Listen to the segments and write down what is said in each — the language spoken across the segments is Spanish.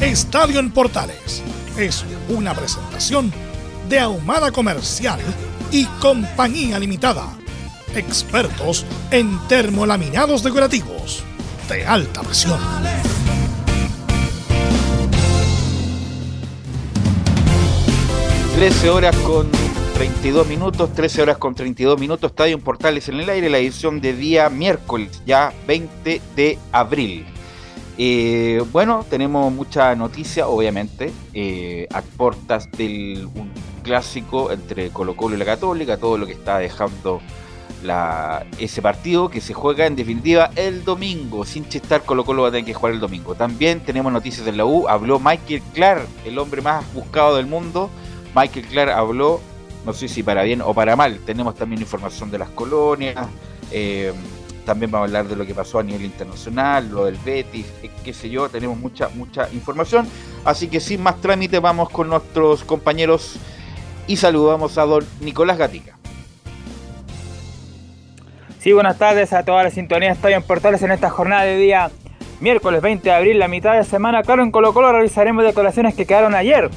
Estadio en Portales es una presentación de Ahumada Comercial y Compañía Limitada. Expertos en termolaminados decorativos de alta presión. Trece horas con 32 minutos, 13 horas con 32 minutos, Estadio en Portales en el aire, la edición de día miércoles, ya 20 de abril. Eh, bueno, tenemos mucha noticia, obviamente, eh, a portas del clásico entre Colo Colo y la Católica, todo lo que está dejando ese partido que se juega en definitiva el domingo. Sin chistar, Colo Colo va a tener que jugar el domingo. También tenemos noticias de la U, habló Michael Clark, el hombre más buscado del mundo. Michael Clark habló, no sé si para bien o para mal, tenemos también información de las colonias. Eh, también vamos a hablar de lo que pasó a nivel internacional, lo del Betis, eh, qué sé yo, tenemos mucha, mucha información. Así que sin más trámite vamos con nuestros compañeros y saludamos a don Nicolás Gatica. Sí, buenas tardes a toda la sintonía Estadio en Portales en esta jornada de día miércoles 20 de abril, la mitad de semana. Claro, en Colo Colo realizaremos declaraciones que quedaron ayer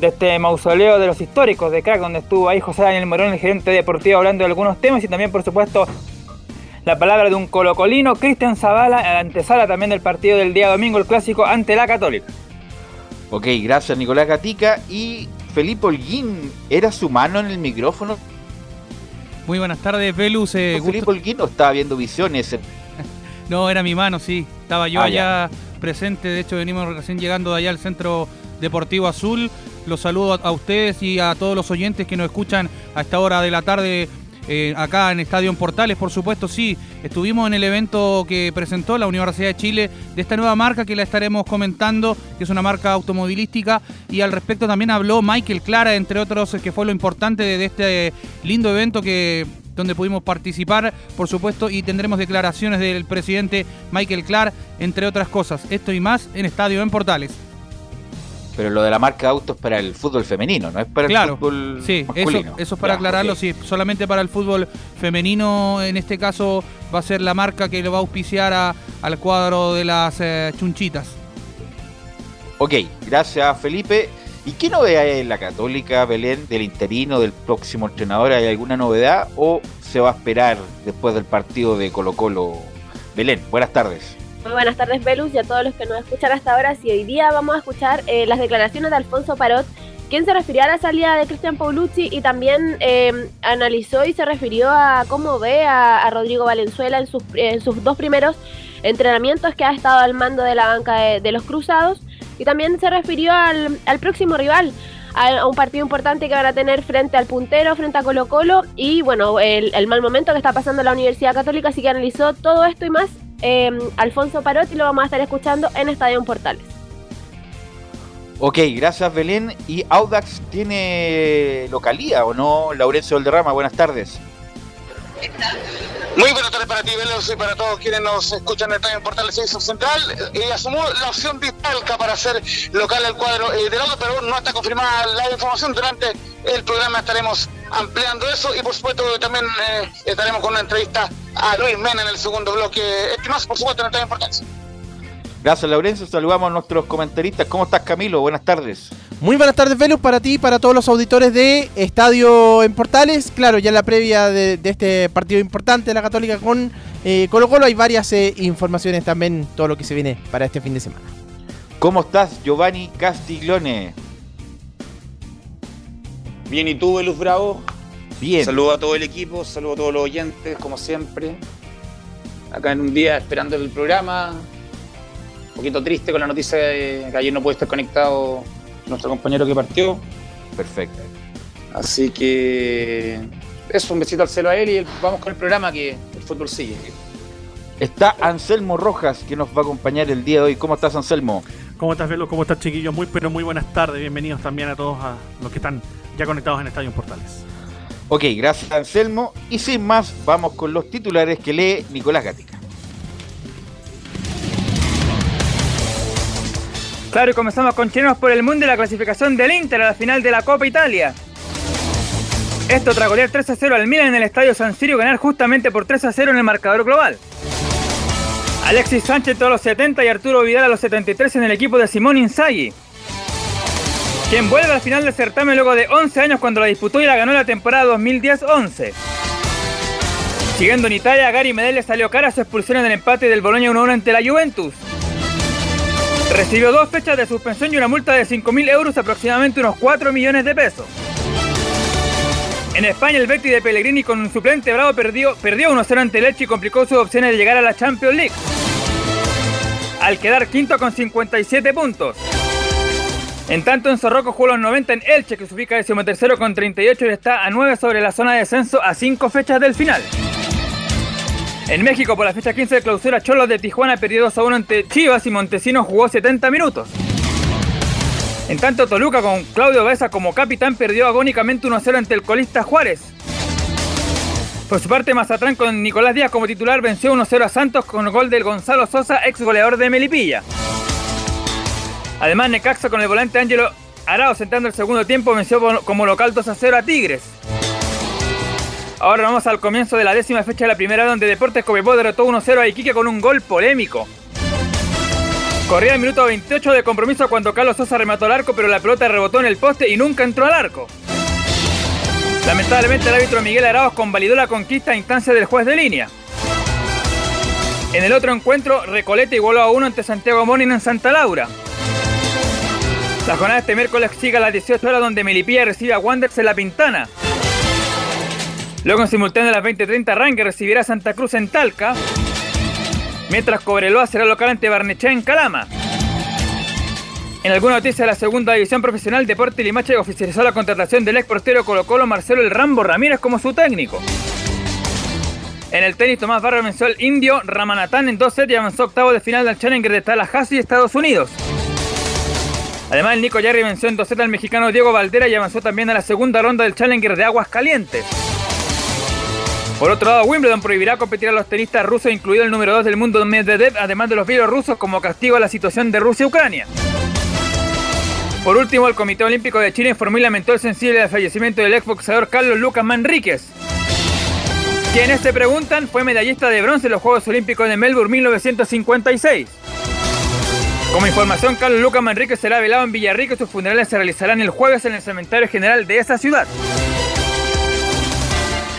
de este mausoleo de los históricos de crack donde estuvo ahí José Daniel Morón, el gerente deportivo, hablando de algunos temas y también, por supuesto, la palabra de un colocolino, Cristian Zavala, la antesala también del partido del día domingo, el clásico ante la Católica. Ok, gracias Nicolás Gatica. Y Felipe Holguín, ¿era su mano en el micrófono? Muy buenas tardes, Velus. Eh, Felipe Holguín no estaba viendo visiones. no, era mi mano, sí. Estaba yo ah, allá presente. De hecho, venimos recién llegando de allá al Centro Deportivo Azul. Los saludo a ustedes y a todos los oyentes que nos escuchan a esta hora de la tarde eh, acá en Estadio Portales, por supuesto, sí. Estuvimos en el evento que presentó la Universidad de Chile de esta nueva marca que la estaremos comentando, que es una marca automovilística. Y al respecto también habló Michael Clara, entre otros, que fue lo importante de, este lindo evento que donde pudimos participar, por supuesto, y tendremos declaraciones del presidente Michael Clark, entre otras cosas. Esto y más en Estadio en Portales. Pero lo de la marca de autos para el fútbol femenino, no es para el fútbol sí, masculino. Eso, eso es para aclararlo, sí, solamente para el fútbol femenino, en este caso va a ser la marca que lo va a auspiciar al cuadro de las eh, chunchitas. Ok, gracias Felipe. ¿Y qué novedad hay en la Católica, Belén, del interino, del próximo entrenador? ¿Hay alguna novedad o se va a esperar después del partido de Colo Colo? Belén, buenas tardes. Muy buenas tardes, Velus, y a todos los que nos escuchan hasta ahora. Si hoy día vamos a escuchar eh, las declaraciones de Alfonso Parot, quien se refirió a la salida de Cristian Paulucci y también em, analizó y se refirió a cómo ve a, Rodrigo Valenzuela en sus, sus, dos primeros entrenamientos que ha estado al mando de la banca de, los Cruzados. Y también se refirió al, próximo rival, a, un partido importante que van a tener frente al puntero, frente a Colo Colo y bueno, el, el mal momento que está pasando la Universidad Católica, así que analizó todo esto y más Em, Alfonso Parotti lo vamos a estar escuchando en Estadio Portales. Ok, gracias Belén. ¿Y Audax tiene localía o no? Laurencio Valderrama, buenas tardes. Muy buenas tardes para ti, Velos, y para todos quienes nos escuchan en el Estadio Portales Central. Y asumió la opción de Talca para hacer local el cuadro eh, del auto, pero no está confirmada la información. Durante el programa estaremos ampliando eso y por supuesto también eh, estaremos con una entrevista a Luis Mena en el segundo bloque. Más, por supuesto, en el importancia. Gracias, Laurencio. Saludamos a nuestros comentaristas. ¿Cómo estás, Camilo? Buenas tardes. Muy buenas tardes, Velus, para ti y para todos los auditores de Estadio en Portales. Claro, ya en la previa de, este partido importante de la Católica con eh, Colo Colo hay varias eh, informaciones también, todo lo que se viene para este fin de semana. ¿Cómo estás, Giovanni Castiglione? Bien, ¿y tú, Velus Bravo? Bien. Saludo a todo el equipo, saludo a todos los oyentes, como siempre. Acá en un día esperando el programa. Un poquito triste con la noticia de que ayer no puede estar conectado nuestro compañero que partió. Perfecto. Así que eso, un besito al cielo a él y vamos con el programa que el fútbol sigue. Está Anselmo Rojas que nos va a acompañar el día de hoy. ¿Cómo estás, Anselmo? ¿Cómo estás, Velo? ¿Cómo estás, chiquillos? Muy, pero muy buenas tardes. Bienvenidos también a todos a los que están ya conectados en Estadio Portales. Ok, gracias, Anselmo. Y sin más, vamos con los titulares que lee Nicolás Gatica. Claro, y comenzamos con chilenos por el mundo y la clasificación del Inter a la final de la Copa Italia. Esto tras golear 3 a 0 al Milan en el estadio San Sirio, ganar justamente por 3 a 0 en el marcador global. Alexis Sánchez todos los 70 y Arturo Vidal a los 73 en el equipo de Simón Inzaghi. Quien vuelve al final del certamen luego de 11 años cuando la disputó y la ganó la temporada 2010-11. Siguiendo en Italia, Gary Medel le salió cara a su expulsión en el empate del Boloña 1-1 ante la Juventus. Recibió dos fechas de suspensión y una multa de 5.000 euros, aproximadamente unos 4 millones de pesos. En España, el Betis de Pellegrini con un suplente bravo perdió, perdió 1-0 ante Leche y complicó sus opciones de llegar a la Champions League. Al quedar quinto con 57 puntos. En tanto, en Zorroco jugó los 90 en Elche, que se ubica decimotercero con 38 y está a 9 sobre la zona de descenso a 5 fechas del final. En México, por la fecha 15 de clausura, Cholos de Tijuana perdió 2 a 1 ante Chivas y Montesino jugó 70 minutos. En tanto, Toluca con Claudio Besa como capitán perdió agónicamente 1 a 0 ante el colista Juárez. Por su parte, Mazatlán con Nicolás Díaz como titular venció 1 a 0 a Santos con el gol del Gonzalo Sosa, ex goleador de Melipilla. Además, Necaxa con el volante Ángelo Arao sentando el segundo tiempo venció como local 2 a 0 a Tigres. Ahora vamos al comienzo de la décima fecha de la primera donde Deportes Copiapó derrotó 1-0 a Iquique con un gol polémico. Corría el minuto 28 de compromiso cuando Carlos Sosa remató al arco, pero la pelota rebotó en el poste y nunca entró al arco. Lamentablemente el árbitro Miguel Araos convalidó la conquista a instancia del juez de línea. En el otro encuentro, Recoleta igualó a uno ante Santiago Morning en Santa Laura. La jornada de este miércoles sigue a las 18 horas donde Melipilla recibe a Wanderers en La Pintana. Luego en simultáneo a las 20.30 Ranger recibirá Santa Cruz en Talca. Mientras Cobreloa será local ante Barnechea en Calama. En alguna noticia de la segunda división profesional, Deporte Limache oficializó la contratación del ex portero Colo Colo Marcelo El Rambo Ramírez como su técnico. En el tenis, Tomás Barra venció al indio Ramanatán en 2 sets y avanzó octavo de final del Challenger de Tallahassee, Estados Unidos. Además, el Nico Yarri venció en 2 sets al mexicano Diego Valdera y avanzó también a la segunda ronda del Challenger de Aguas Calientes. Por otro lado, Wimbledon prohibirá competir a los tenistas rusos, incluido el número 2 del mundo Medvedev, además de los bielorrusos, como castigo a la situación de Rusia-Ucrania. Por último, el Comité Olímpico de Chile informó y lamentó el sensible fallecimiento del exboxeador Carlos Lucas Manríquez. Quienes se preguntan, fue medallista de bronce en los Juegos Olímpicos de Melbourne 1956. Como información, Carlos Lucas Manríquez será velado en Villarrica y sus funerales se realizarán el jueves en el cementerio general de esa ciudad.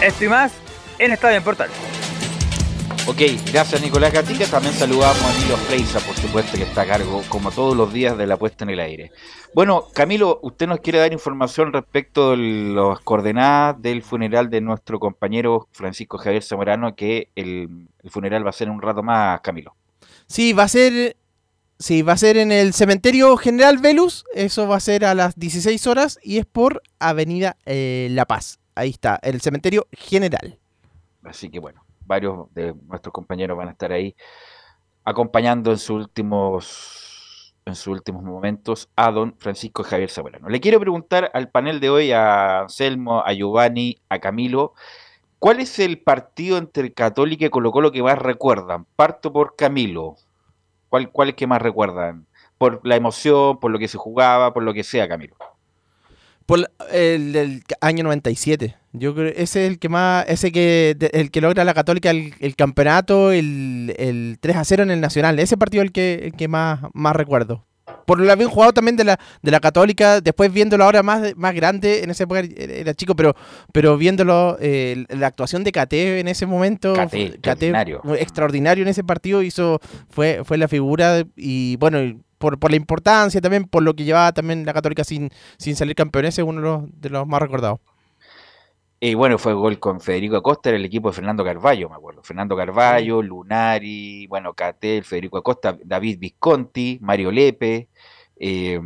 Esto y más en Estadio en Portal. Ok, gracias Nicolás Gatica. También saludamos a Emilio Freisa, por supuesto, que está a cargo, como todos los días, de la puesta en el aire. Bueno, Camilo, usted nos quiere dar información respecto de las coordenadas del funeral de nuestro compañero Francisco Javier Zamorano, que el, el funeral va a ser en un rato más, Camilo. Sí, va a ser Sí, va a ser en el Cementerio General Velus. Eso va a ser a las 16 horas y es por Avenida eh, La Paz. Ahí está, el Cementerio General. Así que bueno, varios de nuestros compañeros van a estar ahí acompañando en sus últimos en sus últimos momentos a don Francisco Javier Zamorano. Le quiero preguntar al panel de hoy, a Anselmo, a Giovanni, a Camilo, ¿cuál es el partido entre Católica y Colo Colo que más recuerdan? Parto por Camilo. ¿Cuál, ¿Cuál es que más recuerdan? Por la emoción, por lo que se jugaba, por lo que sea, Camilo. Por el del año 97. Yo creo ese es el que más, ese que el que logra la Católica el, el campeonato, el, el, 3 a 0 en el Nacional. Ese partido es el que, el que más, más recuerdo. Por lo bien jugado también de la, de la Católica, después viéndolo ahora más, más grande, en esa época era chico, pero, pero viéndolo, eh, la actuación de Cate en ese momento, Cate, extraordinario. extraordinario en ese partido, hizo, fue, fue la figura y bueno, por, por la importancia también, por lo que llevaba también la Católica sin, sin salir campeón. Ese es uno de los, de los más recordados. Y bueno, fue gol con Federico Acosta, era el equipo de Fernando Carballo, me acuerdo. Fernando Carballo, Lunari, bueno, Catel, Federico Acosta, David Visconti, Mario Lepe. Eh,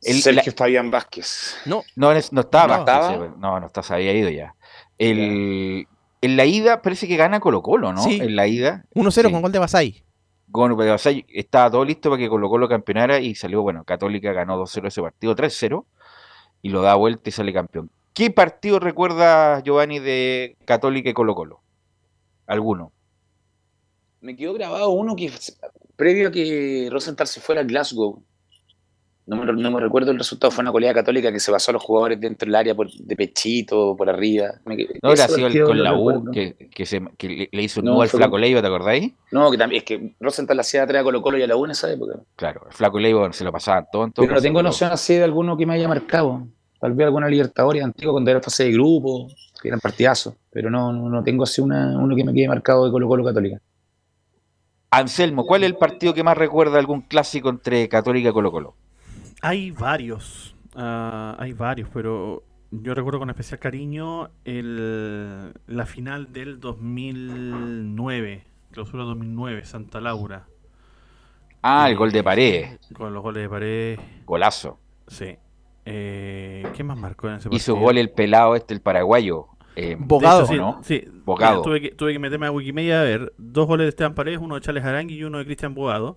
el- Sergio la- Fabián Vázquez. No, no, no estaba. No. Vázquez, ¿Estaba? No, no está, se había ido ya. El, en la ida parece que gana Colo Colo, ¿no? Sí. En la ida. 1-0 Sí. con gol de Basay. Pero, o sea, estaba todo listo para que Colo Colo campeonara y salió, bueno, Católica ganó 2-0 ese partido, 3-0, y lo da vuelta y sale campeón. ¿Qué partido recuerda Giovanni de Católica y Colo Colo? ¿Alguno? Me quedó grabado uno que previo a que Rosenthal se fuera a Glasgow. No me, no me recuerdo el resultado, fue una colega católica que se pasó a los jugadores dentro del área por, de pechito, por arriba. Me No, era sido el con la U, que, que se, que le, le hizo un No, nudo al Flaco con- Leiva, ¿te acordáis? No, que también es que Rosenthal hacía atrás a Colo Colo y a la U en esa época. Claro, el Flaco Leiva se lo en todo Pero no tengo noción así de alguno que me haya marcado. Tal vez alguna Libertadores antigua cuando era fase de grupo, que eran partidazos. Pero no, no, no tengo así una, uno que me quede marcado de Colo Colo Católica. Anselmo, ¿cuál es el partido que más recuerda algún clásico entre Católica y Colo Colo? Hay varios, ah, hay varios, pero yo recuerdo con especial cariño el, la final del 2009, clausura 2009, Santa Laura, Ah, el gol de pared, con los goles de pared. golazo. Sí. Eh, ¿Qué más marcó en ese Hizo partido? gol el pelado este, el paraguayo. eh, Bogado. Hecho, sí, ¿no? sí. Bogado. Mira, tuve, que, tuve que meterme a Wikimedia a ver dos goles de Esteban Paredes, uno de Charles Arangui y uno de Cristian Bogado.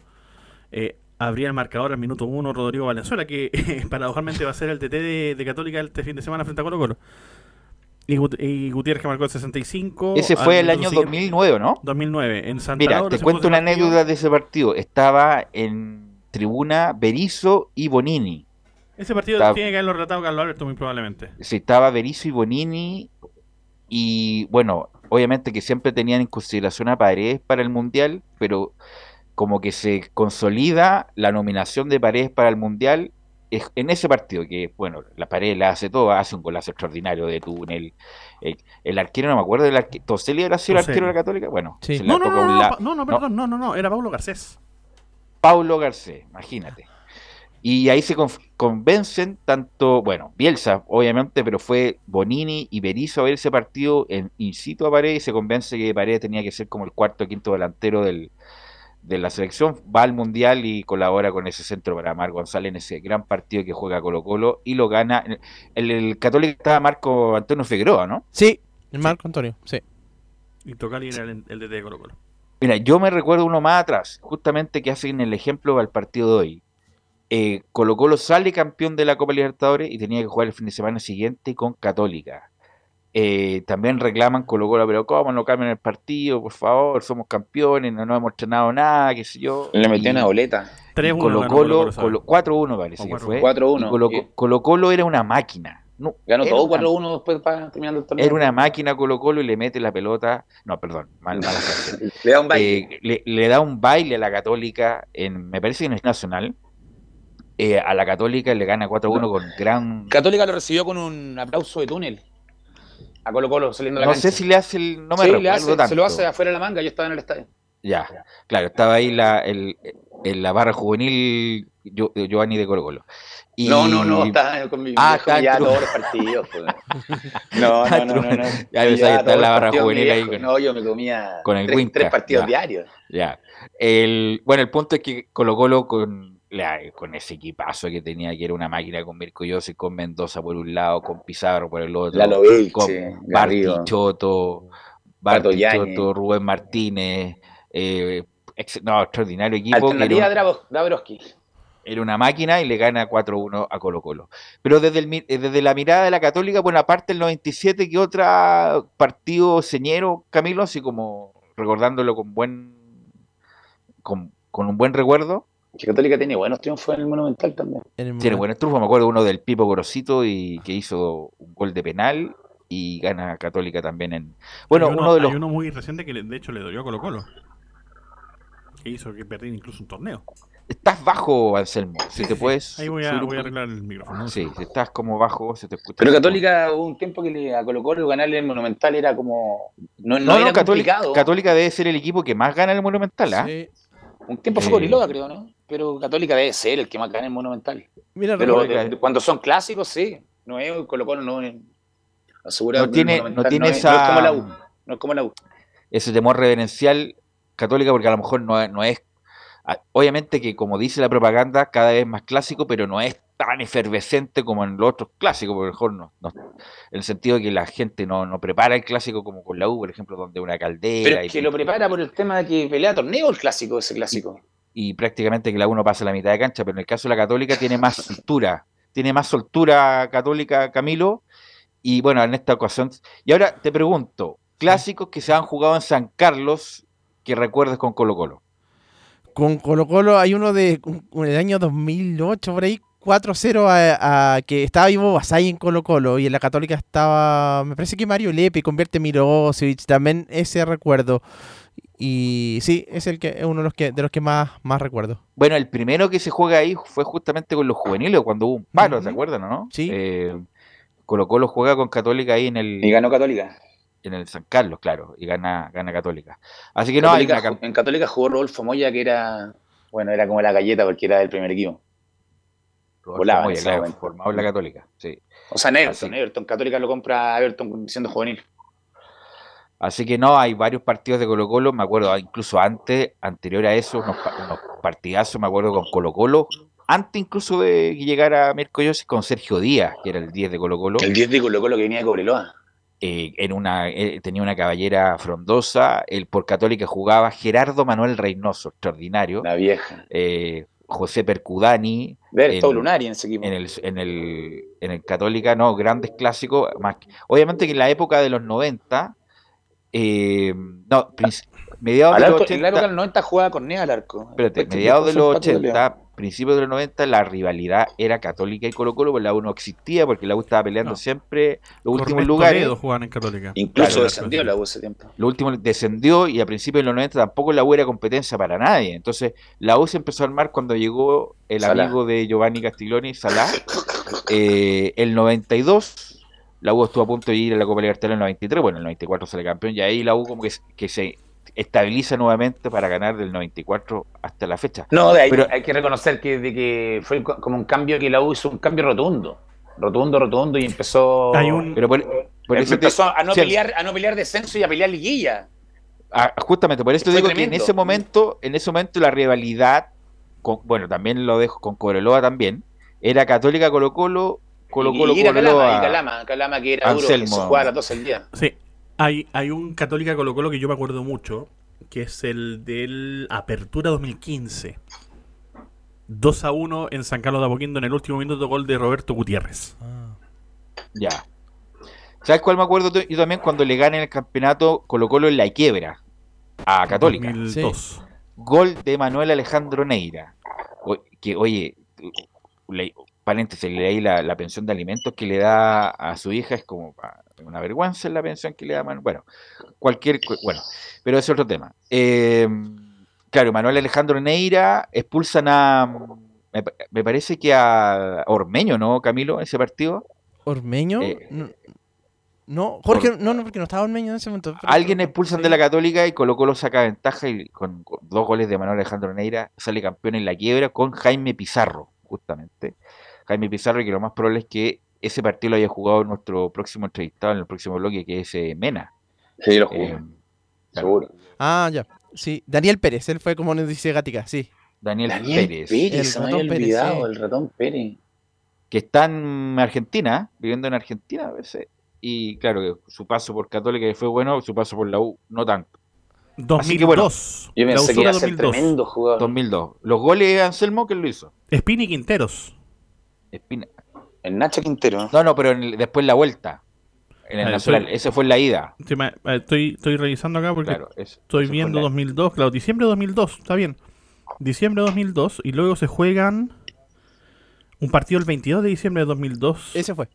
Eh, abría el marcador al minuto uno Rodrigo Valenzuela, que paradojalmente va a ser el TT de, de Católica este fin de semana frente a Colo Colo. Y, Gut- y Gutiérrez que marcó el 65. Ese fue el año siguiente- 2009, ¿no? 2009. En Santa Mira, Laura te cuento una anécdota de ese partido. Estaba en tribuna Berizzo y Bonini. Ese partido tiene que haberlo relatado Carlos Alberto, muy probablemente. Sí, estaba Berizzo y Bonini. Y bueno, obviamente que siempre tenían en consideración a Paredes para el Mundial, pero como que se consolida la nominación de Paredes para el Mundial es- en ese partido, que bueno, la Paredes la hace todo, hace un golazo extraordinario de túnel. El, el arquero, no me acuerdo del arquero, ¿Toselli era sido el arquero de la Católica? Bueno, Sí. se la No, no, no, no, la- no, no, perdón, no, no, no, era Paulo Garcés. Paulo Garcés, imagínate. Y ahí se convencen tanto, bueno, Bielsa, obviamente, pero fue Bonini y Berizzo a ver ese partido en in situ a Paredes y se convence que Paredes tenía que ser como el cuarto o quinto delantero del, de la selección. Va al Mundial y colabora con ese centro para Mar González en ese gran partido que juega Colo Colo y lo gana. El, el Católico estaba Marco Antonio Figueroa, ¿no? Sí, el Marco Antonio, sí. Y Tocali era el, el DT de Colo Colo. Mira, yo me recuerdo uno más atrás, justamente que hacen el ejemplo al partido de hoy. Eh, Colo Colo sale campeón de la Copa Libertadores y tenía que jugar el fin de semana siguiente con Católica. Eh, también reclaman Colo Colo, pero ¿cómo no cambian el partido? Por favor, somos campeones, no, no hemos entrenado nada, qué sé yo. Le metió Y- una boleta. 3-1 Colo Colo, Colo-Colo. Colo- 4-1 parece que 4-1. fue. 4-1. Y Colo, Y- Colo Colo era una máquina. No, Ganó todo una 4-1 después para terminando el torneo. era una máquina Colo Colo y le mete la pelota. No, perdón, mal, mala. Le da un baile. Eh, le, le da un baile a la Católica, en, me parece que en el Nacional. Eh, a la Católica le gana 4-1 con gran. Católica lo recibió con un aplauso de túnel. A Colo Colo saliendo de la No cancha. sé si le hace el. No me Sí, le hace- tanto. se lo hace afuera de la manga, yo estaba en el estadio. Ya, claro, estaba ahí la, el, en la barra juvenil Yo- Giovanni de Colo Colo. Y- No, no, no, está con mi Ah, está ya todos los partidos. pues. No, no, no, no, no. Ya ahí está la barra juvenil ahí con- No, yo me comía con el tres, Winca, tres partidos ya. diarios. Ya. El, bueno, el punto es que Colo Colo con, la- con ese equipazo que tenía, que era una máquina con Mirko Yossi, con Mendoza por un lado, con Pizarro por el otro, con Yáñez. Choto, Rubén Martínez, eh, ex- no, extraordinario equipo. que Alternativa era, Dabrowski. una máquina y le gana 4-1 a Colo Colo. Pero desde, el eh, desde la mirada de la Católica, bueno, aparte el 97, ¿qué otro partido señero, Camilo? Así como recordándolo con buen con, con un buen recuerdo. Que Católica tiene buenos triunfos en el Monumental también. El Tiene buenos trufos, me acuerdo uno del Pipo Gorosito y que hizo un gol de penal y gana Católica también en... Bueno, Hay uno, uno de los... hay uno muy reciente que de hecho le dolió a Colo Colo. Que hizo que perdiera incluso un torneo. Estás bajo, Anselmo, si te puedes... Ahí voy a, voy arreglar el micrófono. Sí, si estás como bajo, se te escucha... Pero Católica hubo un tiempo que le, a Colo Colo ganarle el Monumental era como... No, no, No, no, era Católica, complicado. Católica debe ser el equipo que más gana en el Monumental, ¿ah? Sí. Un tiempo fue Eh, creo, ¿no? Pero Católica debe ser el que más gana en Monumental. Mira, Pero de- cuando son clásicos, sí. No es Colo Colo, no es. No tiene- no tiene es- esa- No es como la U. No es como la U. ese temor reverencial católica, porque a lo mejor no, es- no es, obviamente que como dice la propaganda, cada vez más clásico, pero no es tan efervescente como en los otros clásicos, por lo mejor no, no- en el sentido de que la gente no, no prepara el clásico como con la U, por ejemplo, donde una caldera Pero y, es que lo prepara por el tema de que pelea torneo el clásico, ese clásico. Y prácticamente que la U no pasa la mitad de cancha, pero en el caso de la católica tiene más soltura, tiene más soltura católica Camilo, y bueno, en esta ocasión, y ahora te pregunto, clásicos que se han jugado en San Carlos que recuerdes con Colo Colo. Con Colo Colo hay uno de un- el año 2008, por ahí, 4-0 a, a- que estaba Ivo Basay en Colo Colo y en la Católica estaba, me parece que Mario Lepe convierte Mirosevic, también ese recuerdo. Y sí, es el que es uno de los que de los que más, más recuerdo. Bueno, el primero que se juega ahí fue justamente con los juveniles, cuando hubo un paro, ¿se acuerdan o no? Sí. Eh, Colo Colo juega con Católica ahí en el, Y ganó Católica. en el San Carlos, claro, y gana, gana Católica. Así que no hay una en Católica jugó Rodolfo Moya, que era. Bueno, era como la galleta porque era del primer equipo. volaba Moya, claro, formado en la Católica, sí. O sea, en Everton. Everton. Católica lo compra Everton siendo juvenil. Así que no, hay varios partidos de Colo Colo, me acuerdo incluso antes, anterior a eso, unos, pa- unos partidazos, me acuerdo con Colo Colo, antes incluso de que llegara Mirko Yossi con Sergio Díaz, que era el 10 de Colo Colo. El 10 de Colo Colo que venía de Cobreloa. eh, en una, eh, tenía una caballera frondosa, el por Católica jugaba Gerardo Manuel Reynoso, extraordinario, La vieja. eh, José Percudani, Ver, en- todo Lunari en ese equipo. en el, en el, en el Católica, no, grandes clásicos, más obviamente que en la época de los 90, eh, no, mediados de los arco, en la 80, época del 90 jugaba Cornea al arco. espérate, Después mediados de los fue un pato 80, principios de los 90, la rivalidad era Católica y Colo Colo, porque la U no existía, porque la U estaba peleando No. siempre los últimos lugares. Toledo jugaban en Católica. Incluso Claro, descendió la U ese tiempo. Lo último descendió y a principios de los 90 tampoco la U era competencia para nadie. Entonces la U se empezó a armar cuando llegó el Salá. amigo de Giovanni Castiglioni, Salá. Eh, el 92 la U estuvo a punto de ir a la Copa Libertadores en el 93, bueno, en el 94 sale campeón y ahí la U como que, se- que se estabiliza nuevamente para ganar del 94 hasta la fecha. No, de ahí Pero- hay que reconocer que, de que fue co- como un cambio que la U hizo un cambio rotundo. Rotundo, rotundo y empezó. Hay un- Pero por, por te- empezó a no sí, pelear, a no pelear descenso y a pelear liguilla. Ah, justamente, por eso digo que en ese momento, en ese momento la rivalidad, con, bueno, también lo dejo con Cobreloa también, era Católica Colo Colo, Colo y, Colo y era Calama, y Cobreloa. Calama, Calama que era duro, Anselmo. que se jugaba a las 12 del día. Sí, hay, hay un Católica Colo Colo que yo me acuerdo mucho, que es el del Apertura 2015. 2 a 1 en San Carlos de Apoquindo en el último minuto gol de Roberto Gutiérrez. Ya. ¿Sabes cuál me acuerdo yo también cuando le ganan el campeonato Colo Colo en la quiebra a Católica? 2002. Gol de Manuel Alejandro Neira. O- que, oye, le- paréntesis, leí la, la pensión de alimentos que le da a su hija, es como una vergüenza la pensión que le da Manuel. Bueno, cualquier, cu- bueno, pero es otro tema. Eh, claro, Manuel Alejandro Neira expulsan a, me, pa- me parece que a Ormeño, ¿no, Camilo, ese partido? ¿Ormeño? Eh, no, no, Jorge, no, no, porque no estaba Ormeño en ese momento. Alguien expulsan sí. de la Católica y Colo Colo saca ventaja y con, con dos goles de Manuel Alejandro Neira sale campeón en la quiebra con Jaime Pizarro, justamente. Jaime Pizarro, y que lo más probable es que ese partido lo haya jugado nuestro próximo entrevistado en el próximo bloque, que es eh, Mena. Sí, lo Eh, seguro. Ah, ya. Sí, Daniel Pérez, él fue como nos dice Gatica, sí. Daniel, Daniel Pérez, Pérez, El se me ratón Pérez, sí. el ratón Pérez. que está en Argentina, viviendo en Argentina a veces. Y claro, que su paso por Católica fue bueno, su paso por la U no tanto. 2002. que bueno, Yo pensé que iba a ser 2002. tremendo jugador. 2002. Los goles de Anselmo, ¿quién lo hizo? Espini Quinteros. Espina. El Nacho Quintero. No, no, pero en el- después la vuelta. En el Ah, Nacional. Ese fue en la ida. Sí, me- eh, Estoy, estoy revisando acá porque Claro, eso- estoy eso viendo en la- 2002. Claro, diciembre de 2002, está bien. Diciembre de 2002 y luego se juegan un partido el 22 de diciembre de 2002. Ese fue.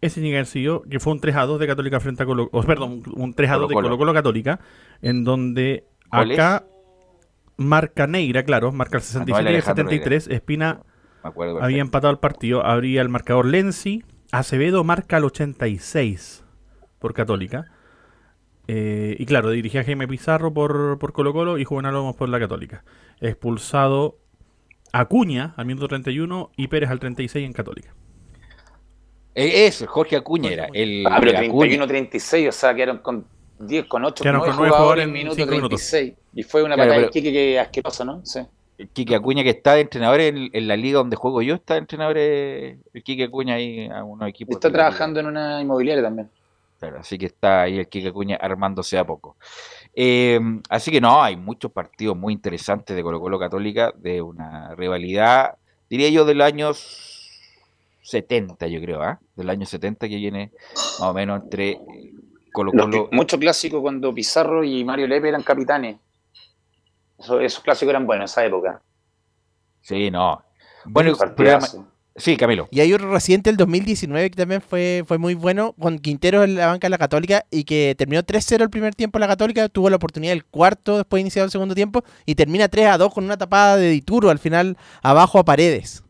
Ese siguió, que fue un 3 a 2 de Católica frente a Colo o, perdón, un 3 a 2 de Colo-Colo. Colo Colo Católica, en donde acá marca Neira, claro, marca el 67 y el Alejandro 73, Espina Me acuerdo. había perfecto. empatado el partido, habría el marcador Lenzi, Acevedo marca el 86 por Católica. Eh, y claro, dirigía a Jaime Pizarro por, por Colo Colo y Juvenal Olmos por la Católica. Expulsado Acuña al minuto 31 y Pérez al 36 en Católica. Eh, Eso, Jorge Acuña era. El, Ah, pero el Acuña. 31-36, o sea, quedaron con 10, con 8, Quedaron con con 9 nueve jugadores jugadores en minuto cinco minutos. 36. Y fue una Claro, patada pero- de Quique que asquerosa, ¿no? Sí. Quique Acuña que está de entrenador en, en la liga donde juego yo, está de entrenador eh, el Quique Acuña ahí a unos equipos. está liga. trabajando en una inmobiliaria también. Claro, así que está ahí el Quique Acuña armándose a poco. Eh, así que no, hay muchos partidos muy interesantes de Colo Colo Católica, de una rivalidad, diría yo, del año 70, yo creo, ¿ah? Del año 70 que viene más o menos entre Colo Colo. mucho clásico cuando Pizarro y Mario Lepe eran capitanes. Eso- esos clásicos eran buenos en esa época. Sí, no. Bueno, programa- sí, Camilo. Y hay otro reciente, el 2019, que también fue, fue muy bueno, con Quintero en la banca de la Católica y que terminó 3-0 el primer tiempo en la Católica, tuvo la oportunidad del cuarto después de iniciar el segundo tiempo y termina 3-2 con una tapada de Dituro al final abajo a Paredes.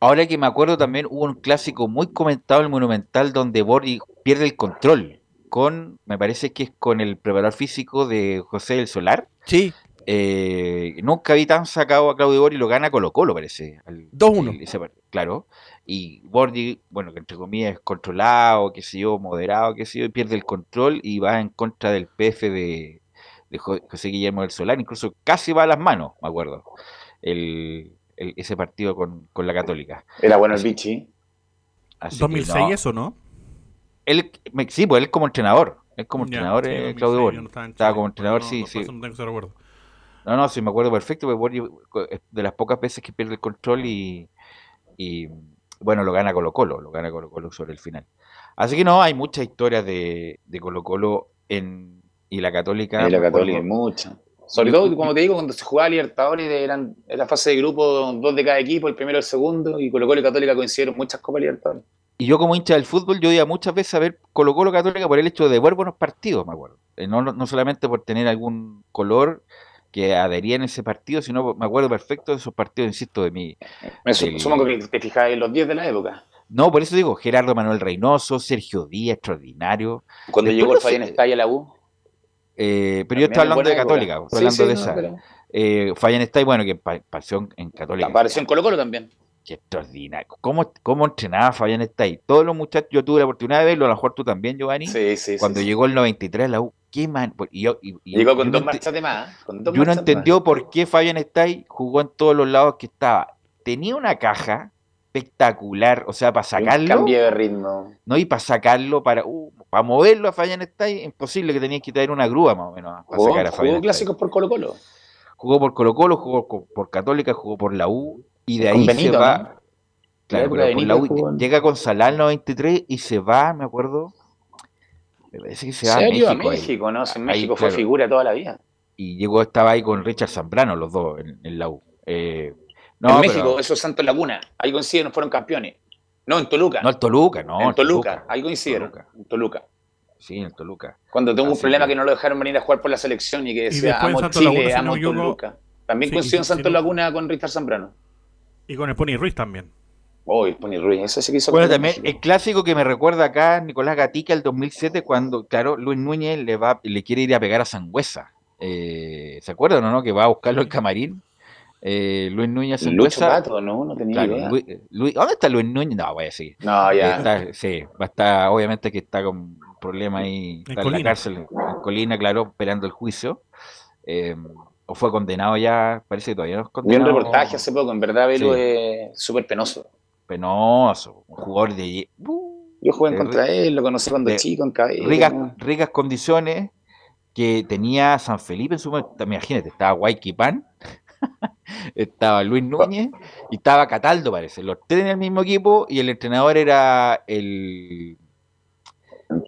Ahora que me acuerdo también hubo un clásico muy comentado en el Monumental donde Borgi pierde el control con, me parece que es con el preparador físico de José del Solar. Sí, Eh, nunca vi tan sacado a Claudio Borgi, lo gana Colo Colo, parece. al- 2-1. el- ese par- Claro. Y Borgi, bueno, que entre comillas es controlado, qué sé yo, moderado, qué sé yo, y pierde el control y va en contra del PF de, de Jo- José Guillermo del Solar, incluso casi va a las manos, me acuerdo, el, el- ese partido con, con la Católica. Era bueno el Vichy. Así que 2006 no. eso, ¿no? Él, me- sí, pues él como entrenador, él como Ya, entrenador, sí, eh, 2006 Claudio no estaba en Estaba como entrenador, no, sí, sí. no. No, no, sí me acuerdo perfecto, porque Borgi co- es de las pocas veces que pierde el control y, y, bueno, lo gana Colo Colo, lo gana Colo Colo sobre el final. Así que no, hay muchas historias de, de Colo Colo en, y la Católica. Y la Católica, mucha. Sobre todo, como te digo, cuando se jugaba Libertadores, eran, era fase de grupo, dos de cada equipo, el primero y el segundo, y Colo Colo y Católica coincidieron muchas Copas Libertadores. Y yo como hincha del fútbol, yo iba muchas veces a ver Colo Colo Católica por el hecho de ver buenos partidos, me acuerdo. Eh, No, no solamente por tener algún color que adhería en ese partido, sino me acuerdo perfecto de esos partidos, insisto, de mi... Me su- El- supongo que te fijas en los 10 de la época. No, por eso digo, Gerardo Manuel Reynoso, Sergio Díaz, extraordinario. Cuando Después llegó el Fabián Estalla a la U. Eh, pero yo estaba hablando de Católica, Sí, hablando sí, de no, esa. pero- Eh, bueno, que pa- pasó en Católica. Apareció en Colo Colo también. Qué extraordinario. ¿Cómo, cómo entrenaba Fabián Estay? Todos los muchachos, yo tuve la oportunidad de verlo, a lo mejor tú también, Giovanni. Sí, sí, cuando sí. llegó el 93 a la U, qué man. Y yo, y- y- Llegó con dos marchas de más. Con dos Yo no entendió más. por qué Fabián Estay jugó en todos los lados que estaba. Tenía una caja espectacular, o sea, para sacarlo, cambio de ritmo. no, y para sacarlo, para, uh, para moverlo a Fabián Estay, imposible que tenías que traer una grúa más o menos para Jugó, sacar a jugó clásicos por Colo Colo. Jugó por Colo Colo, jugó por Católica, jugó por la U y de Con ahí Benito, se va. ¿no? Claro, pero por la U en- llega con Salal 93 y se va, me acuerdo. Me parece que se va a ¿Serio? México. A ahí. México, ¿no? Si en Ahí, México fue claro. figura toda la vida. Y llegó, estaba ahí con Richard Zambrano, los dos, en, en la U. Eh, no, en pero- México, esos Santos Laguna. Ahí coincidieron, fueron campeones. No, en Toluca. No, el Toluca, no. en Toluca. Ahí coincidieron. Toluca. En Toluca. Sí, en Toluca. Cuando tuvo un problema que- que no lo dejaron venir a jugar por la selección y que decía, en amo Chile, Laguna, no amo Toluca. También Sí, coincidió en y Santos no- Laguna con Richard Zambrano. Y con el Pony Ruiz también. Oh, el Pony Ruiz, ese sí que hizo Bueno, también el clásico que me recuerda acá, Nicolás Gatica, el 2007, cuando, claro, Luis Núñez le va le quiere ir a pegar a Sangüesa. Eh, ¿Se acuerdan o no? Que va a buscarlo el camarín. Eh, Luis Núñez Sangüesa. No, no tenía Claro, idea. Luis- Luis- ¿Dónde está Luis Núñez? No, voy a seguir. No, ya. Está- sí, va a estar, obviamente que está con problemas ahí, está en, la cárcel, en Colina, claro, esperando el juicio. Eh, o fue condenado ya, parece que todavía no es Vi un condenado. reportaje hace poco, en verdad, Velo Sí. es súper penoso. Penoso, un jugador de uh, Yo jugué en contra él, lo conocí cuando chico, en cabello. ricas, ricas condiciones que tenía San Felipe en su momento. Imagínate, estaba Guayqui Pan, estaba Luis Núñez y estaba Cataldo, parece. Los tres en el mismo equipo y el entrenador era el,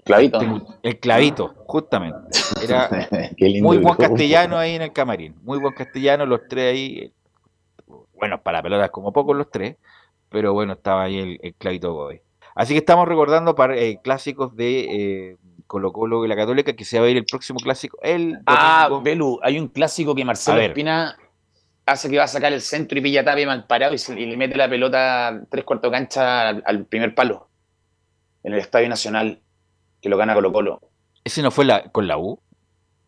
Clavito. el Clavito, justamente. Era Qué lindo muy buen castellano ahí en el camarín. Muy buen castellano, los tres ahí. Bueno, para pelotas como pocos los tres, pero bueno, estaba ahí el, el Clavito Godoy. Así que estamos recordando para, eh, clásicos de eh, Colo Colo y la Católica, que se va a ir el próximo clásico. El Ah. Belu, hay un clásico que Marcelo. Espina hace que va a sacar el centro y pilla tapia mal parado y, se- y le mete la pelota tres cuartos de cancha al, al primer palo en el Estadio Nacional, que lo gana Colo Colo. Ese no fue la, con la U.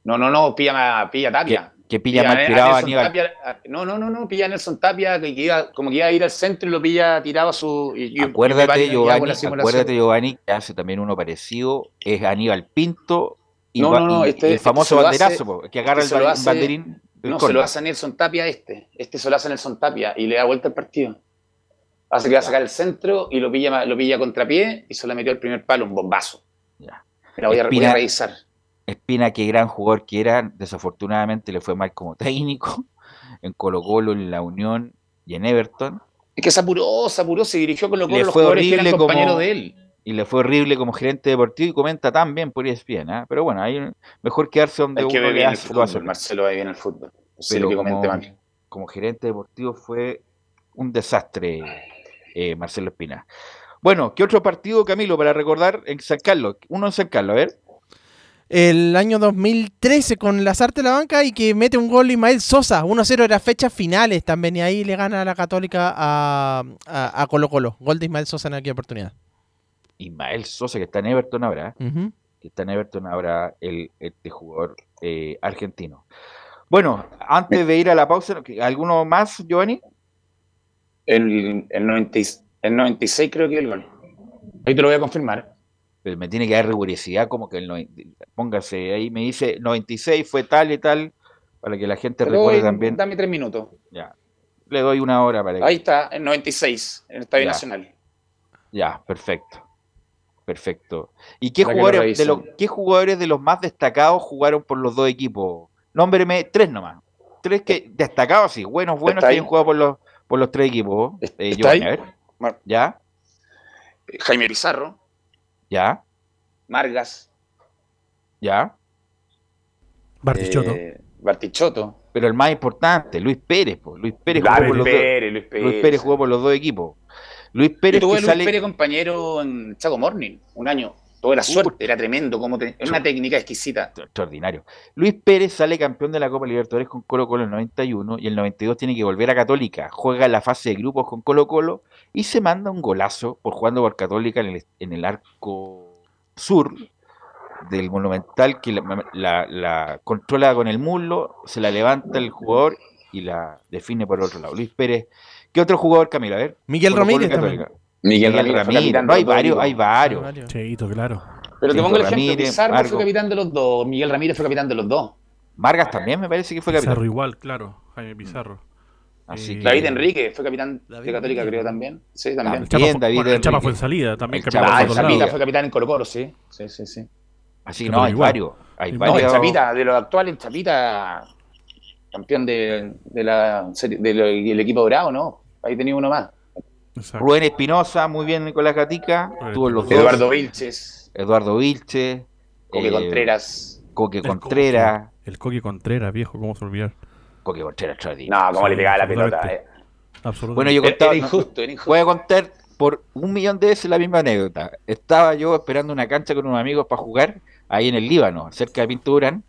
No, no, no, pilla, pilla tapia. que Que pilla mal tirado a Aníbal. Tapia, a- no, no, no, no, pilla Nelson Tapia, que iba, como que iba a ir al centro y lo pilla tirado a su. y- y Acuérdate, Giovanni, acuérdate, Giovanni, que hace también uno parecido, es Aníbal Pinto y, No, no, no, este- el este famoso banderazo, hace- que agarra este el, hace- banderín No, se lo hace a Nelson Tapia este. Este se lo hace a Nelson Tapia y le da vuelta al partido. Hace que va a sacar el centro y lo pilla, lo pilla a contrapié y se le metió el primer palo, un bombazo. Ya. La voy a, voy a Espina- revisar. Espina, qué gran jugador que era, desafortunadamente le fue mal como técnico en Colo Colo, en la Unión y en Everton, Es que se apuró, se apuró, se dirigió con los Le los fue jugadores que horrible eran compañeros de él. y le fue horrible como gerente deportivo y comenta tan bien por ESPN, ¿ah? pero bueno, ahí mejor quedarse donde Es que uno ve bien el hace, lo fútbol, hace. Marcelo ve bien el fútbol. No sé pero lo que comente como, mal. como gerente deportivo fue un desastre eh, Marcelo Espina. Bueno, ¿qué otro partido, Camilo, para recordar en San Carlos? Uno en San Carlos, a ver. El año 2013 con Lazarte la banca y que mete un gol Ismael Sosa. 1-0 era fechas finales también y ahí le gana a la Católica a, a, a Colo Colo. Gol de Ismael Sosa en aquella oportunidad. Ismael Sosa, que está en Everton ahora, ¿eh? Que está en Everton ahora el, este jugador eh, argentino. Bueno, antes de ir a la pausa, ¿alguno más, Giovanni? El, el, 90 y- el 96 creo que el gol. Ahí te lo voy a confirmar. Pero me tiene que dar rigurosidad, como que el póngase ahí, me dice 96 fue tal y tal, para que la gente recuerde también. Dame tres minutos. Ya. Le doy una hora para que. Ahí está, el 96, en el Estadio Ya. Nacional. Ya, perfecto. Perfecto. ¿Y qué Para que lo jugadores, de los, qué jugadores de los más destacados jugaron por los dos equipos? Nómbreme tres nomás. Tres que destacados, sí, buenos, buenos ¿Está que hayan jugado por los, por los tres equipos. Eh, ¿Está Giovanni, ahí? a ver. Mar- ¿Ya? Jaime Pizarro, ¿Ya? Margas, ¿Ya? Bartichotto. eh, Bartichotto. Pero el más importante, Luis Pérez. po. Luis Pérez jugó por Luis los dos. Pérez, Luis Pérez. Luis Pérez jugó por los dos equipos. Luis Yo Pérez tuve que Luis sale. Pérez compañero en Chaco Morning, un año. Tuve la suerte, era tremendo. Como te- era una técnica exquisita. extraordinario. Luis Pérez sale campeón de la Copa Libertadores con Colo Colo en el 91 y el 92 tiene que volver a Católica. Juega la fase de grupos con Colo Colo y se manda un golazo por jugando por Católica en el, en el arco sur del Monumental que la, la- la controla con el muslo, se la levanta el jugador y la define por otro lado. Luis Pérez. ¿Qué otro jugador, Camila? A ver. Miguel y Ramírez Católica. Miguel, Miguel Ramírez, fue Ramírez. capitán No, hay varios, hay varios. Cheito, claro. Pero te pongo el ejemplo, Ramírez, Pizarro fue capitán de los dos, Miguel Ramírez fue capitán de los dos. Vargas también me parece que fue capitán. Pizarro igual, claro. Jaime Pizarro. Así Eh, que- David Enrique fue capitán David de Católica, Enrique. creo también. Sí, también. También. Chapa, fue- David bueno, el Chapa fue en salida, también El capitán Ah, el Chapita fue capitán en Colo Colo, sí. Sí, sí, sí. Así Sí, no, pero hay igual. varios. Hay No, No, el varios. Chapita, de los actuales, el Chapita, campeón de, de la serie- del del equipo dorado, ¿no? Ahí tenía uno más. Exacto. Rubén Espinosa, muy bien Nicolás Gatica. Tuvo los dos. Eduardo Vilches, Eduardo Vilche. Coque eh, Contreras. Coque Contreras. El Coque Contreras, viejo, ¿cómo se olvidar? Coque Contreras, extraordinario. No, cómo Sí, le pegaba la pelota. absolutamente. eh. Absolutamente. Bueno, yo Era, contaba. era injusto, era injusto. Voy a contar por un millón de veces la misma anécdota. Estaba yo esperando una cancha con unos amigos para jugar ahí en el Líbano, cerca de Pinto Durán.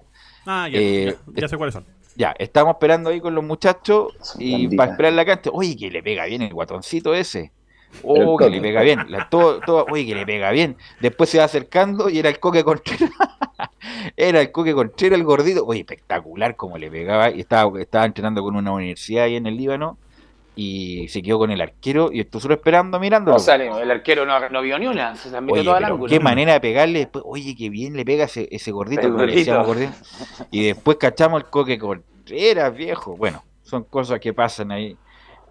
Ah, ya, eh, ya, ya sé cuáles son. Ya, estábamos esperando ahí con los muchachos y para esperar la cancha. Oye, que le pega bien el guatoncito ese. Oh, que le pega bien. La- todo, todo, oye, que le pega bien. Después se va acercando y era el Coque Contreras. era el Coque Contreras, el gordito. Oye, espectacular como le pegaba. Y estaba, estaba entrenando con una universidad ahí en el Líbano. Y se quedó con el arquero. Y estuvo solo esperando, mirando. O sea, el arquero no, no vio ni una, se las metió Oye, toda al pero ángulo. qué manera de pegarle después. Oye, qué bien le pega ese, ese gordito. Como le gordito. decíamos, gordito. Y después cachamos el coque Contreras, viejo. Bueno, son cosas que pasan ahí.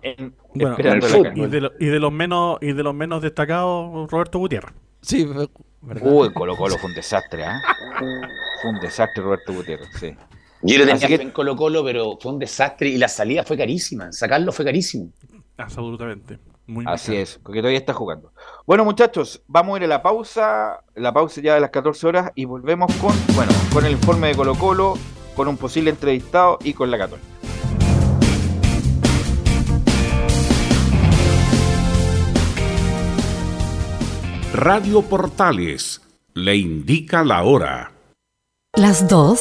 en- Bueno, esperando el la. Y de, lo- y de los menos y de los menos destacados, Roberto Gutiérrez. Sí, ¿verdad? Uy, Colo Colo fue un desastre, ¿ah? Fue un desastre Roberto Gutiérrez, sí. Yo lo tenía que- en Colo Colo, pero fue un desastre y la salida fue carísima. Sacarlo fue carísimo. Absolutamente. Muy Así es, porque todavía está jugando. Bueno, muchachos, vamos a ir a la pausa, la pausa ya de las 14 horas y volvemos con, bueno, con el informe de Colo Colo, con un posible entrevistado y con la Católica. Radio Portales le indica la hora. Las 2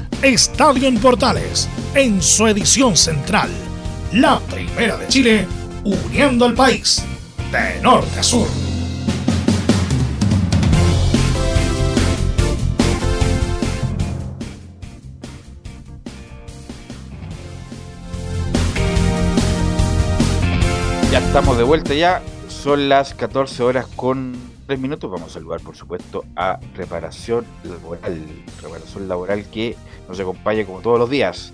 Estadio en Portales en su edición central. La primera de Chile, uniendo al país de norte a sur. Ya estamos de vuelta ya. Son las 14 horas con 3 minutos. Vamos a saludar, por supuesto, a Reparación Laboral. Reparación Laboral que nos acompaña como todos los días.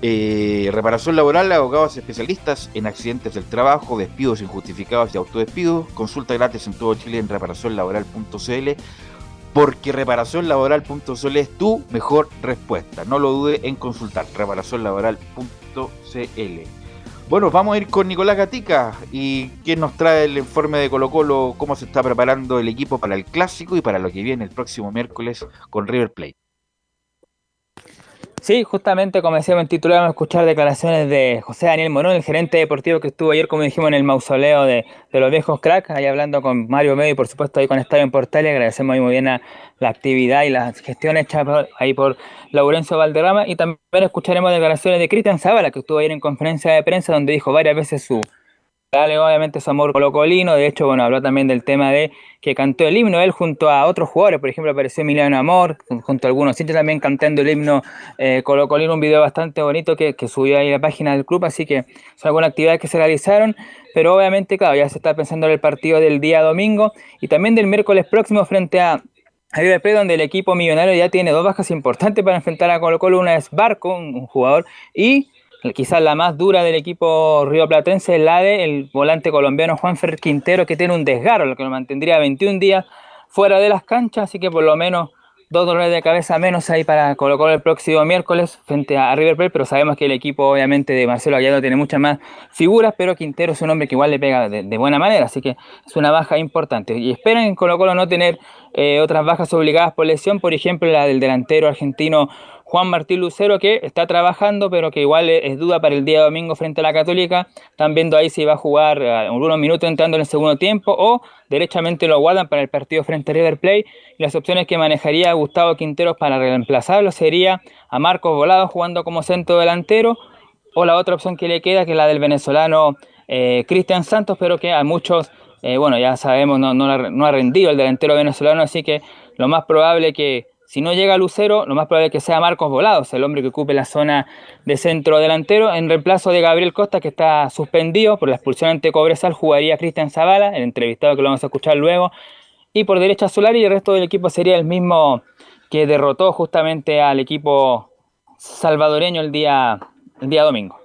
Eh, reparación laboral, abogados especialistas en accidentes del trabajo, despidos injustificados y autodespidos. Consulta gratis en todo Chile en reparacionlaboral.cl porque reparacionlaboral.cl es tu mejor respuesta. No lo dude en consultar reparacionlaboral.cl. Bueno, vamos a ir con Nicolás Gatica y quien nos trae el informe de Colo Colo, cómo se está preparando el equipo para el clásico y para lo que viene el próximo miércoles con River Plate. Sí, justamente como decíamos en titular, vamos a escuchar declaraciones de José Daniel Morón, el gerente deportivo que estuvo ayer, como dijimos, en el mausoleo de, los viejos cracks, ahí hablando con Mario Medio y por supuesto ahí con Estadio en Portal. Agradecemos muy bien la actividad y la gestión hecha ahí por Laurencio Valderrama. Y también escucharemos declaraciones de Cristian Zavala, que estuvo ayer en conferencia de prensa, donde dijo varias veces su Dale obviamente su amor colocolino, de hecho, bueno, habló también del tema de que cantó el himno él junto a otros jugadores, por ejemplo apareció Emiliano Amor, junto a algunos sitios también cantando el himno eh, colocolino, un video bastante bonito que, subió ahí a la página del club, así que son algunas actividades que se realizaron, pero obviamente, claro, ya se está pensando en el partido del día domingo y también del miércoles próximo frente a River donde el equipo millonario ya tiene dos bajas importantes para enfrentar a Colo Colo, una es Barco, un jugador, y quizás la más dura del equipo rioplatense es la de el volante colombiano Juanfer Quintero, que tiene un desgarro, lo que lo mantendría 21 días fuera de las canchas, así que por lo menos dos dolores de cabeza menos ahí para colocar el próximo miércoles frente a River Plate, pero sabemos que el equipo obviamente de Marcelo Gallardo tiene muchas más figuras, pero Quintero es un hombre que igual le pega de, buena manera, así que es una baja importante. Y esperan en Colo Colo no tener eh, otras bajas obligadas por lesión, por ejemplo la del delantero argentino Juan Martín Lucero que está trabajando, pero que igual es duda para el día domingo frente a la Católica. Están viendo ahí si va a jugar algunos eh, minutos entrando en el segundo tiempo o derechamente lo guardan para el partido frente a River Plate. Las opciones que manejaría Gustavo Quinteros para reemplazarlo sería a Marcos Volado jugando como centro delantero o la otra opción que le queda que es la del venezolano eh, Cristian Santos, pero que a muchos, eh, bueno, ya sabemos, no, no ha rendido el delantero venezolano, así que lo más probable que si no llega Lucero, lo más probable es que sea Marcos Volados, el hombre que ocupe la zona de centro delantero, en reemplazo de Gabriel Costa, que está suspendido por la expulsión ante Cobresal, jugaría Cristian Zavala, el entrevistado que lo vamos a escuchar luego, y por derecha Solari y el resto del equipo sería el mismo que derrotó justamente al equipo salvadoreño el día, el día domingo.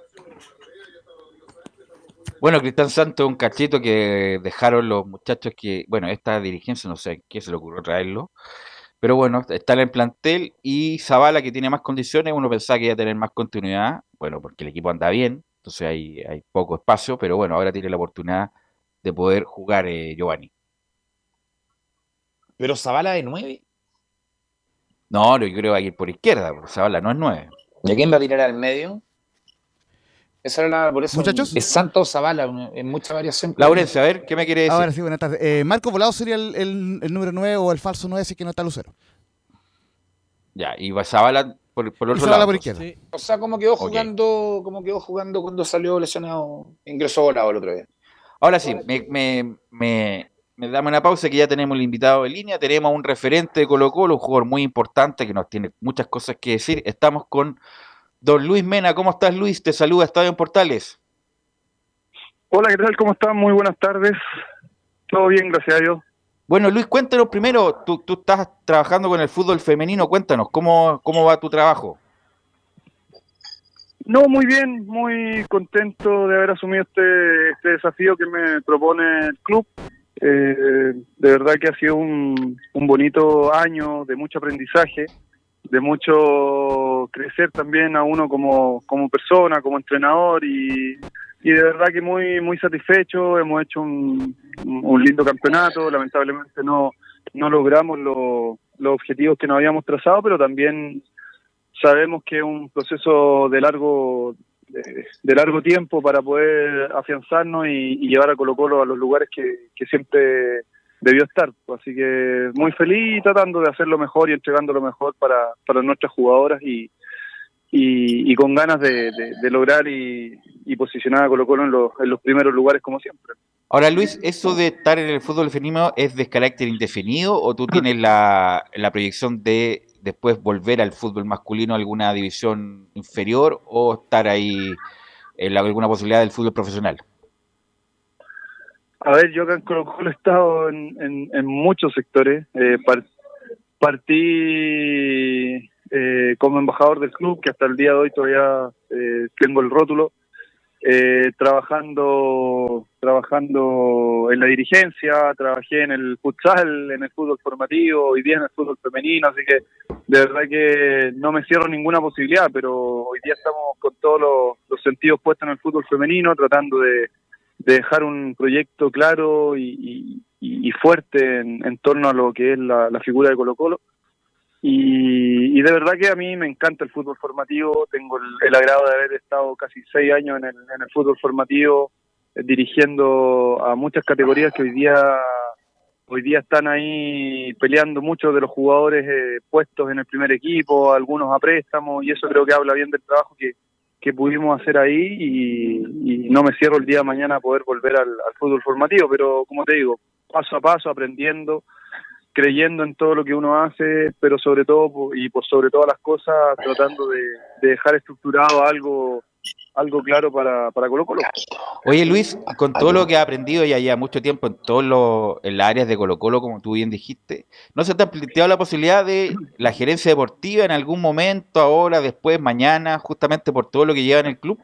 Bueno, Cristian Santos, un cachito que dejaron los muchachos que, bueno, esta dirigencia, no sé qué se le ocurrió traerlo, pero bueno, está en el plantel y Zavala que tiene más condiciones, uno pensaba que iba a tener más continuidad, bueno, porque el equipo anda bien, entonces hay, hay poco espacio, pero bueno, ahora tiene la oportunidad de poder jugar eh, Giovanni. Pero Zavala de 9. No, yo creo que va a ir por izquierda, porque Zavala no es 9. ¿Y a quién va a tirar al medio? Esa era la, por eso Muchachos. es Santos Zavala, en mucha variación. Laurencia, a ver, ¿qué me quiere decir? Ahora sí, buenas tardes. Eh, Marco Volado sería el, el- el número 9 o el falso 9 si que no está Lucero. Ya, y va Zavala por, por el Y otro Zavala lado. por izquierda. O sea, como quedó jugando, como quedó jugando cuando salió lesionado, ingresó volado el otro día. Ahora sí, me, me, me, me dame una pausa que ya tenemos el invitado en línea, tenemos a un referente de Colo Colo, un jugador muy importante que nos tiene muchas cosas que decir. Estamos con don Luis Mena. ¿Cómo estás, Luis? Te saluda Estadio en Portales. Hola, ¿qué tal? ¿Cómo están? Muy buenas tardes. Todo bien, gracias a Dios. Bueno, Luis, cuéntanos primero, tú, tú estás trabajando con el fútbol femenino, cuéntanos, ¿cómo, cómo va tu trabajo? No, muy bien, muy contento de haber asumido este, este desafío que me propone el club. Eh, de verdad que ha sido un, un bonito año de mucho aprendizaje, de mucho crecer también a uno como, como persona, como entrenador y, y de verdad que muy muy satisfecho. Hemos hecho un, un lindo campeonato, lamentablemente no, no logramos lo- los objetivos que nos habíamos trazado, pero también sabemos que es un proceso de largo de, largo tiempo para poder afianzarnos y, y llevar a Colo Colo a los lugares que, que siempre debió estar. Así que muy feliz tratando de hacerlo mejor y entregando lo mejor para, para nuestras jugadoras y, y, y con ganas de, lograr y, y posicionar a Colo Colo en los, en los primeros lugares como siempre. Ahora, Luis, ¿eso de estar en el fútbol femenino es de carácter indefinido o tú tienes la, proyección de después volver al fútbol masculino alguna división inferior o estar ahí en alguna posibilidad del fútbol profesional? A ver, yo acá en Colo Colo he estado en, en, muchos sectores. Eh, par- partí eh, como embajador del club, que hasta el día de hoy todavía eh, tengo el rótulo, eh, trabajando trabajando en la dirigencia, trabajé en el futsal, en el fútbol formativo, hoy día en el fútbol femenino, así que de verdad que no me cierro ninguna posibilidad, pero hoy día estamos con todos los sentidos puestos en el fútbol femenino, tratando de, de dejar un proyecto claro y, fuerte en, torno a lo que es la, figura de Colo Colo. Y, de verdad que a mí me encanta el fútbol formativo, tengo el, agrado de haber estado casi seis años en el, en el fútbol formativo, eh, dirigiendo a muchas categorías que hoy día hoy día están ahí peleando muchos de los jugadores eh, puestos en el primer equipo, algunos a préstamo, y eso creo que habla bien del trabajo que, que pudimos hacer ahí y, no me cierro el día de mañana a poder volver al, al fútbol formativo, pero como te digo, paso a paso, aprendiendo, creyendo en todo lo que uno hace, pero sobre todo y por sobre todas las cosas tratando de dejar estructurado algo algo claro para, para Colo Colo. Oye Luis, con todo lo que has aprendido ya ya mucho tiempo en todas las áreas de Colo Colo, como tú bien dijiste, ¿no se te ha planteado la posibilidad de la gerencia deportiva en algún momento, ahora, después, mañana, justamente por todo lo que lleva en el club?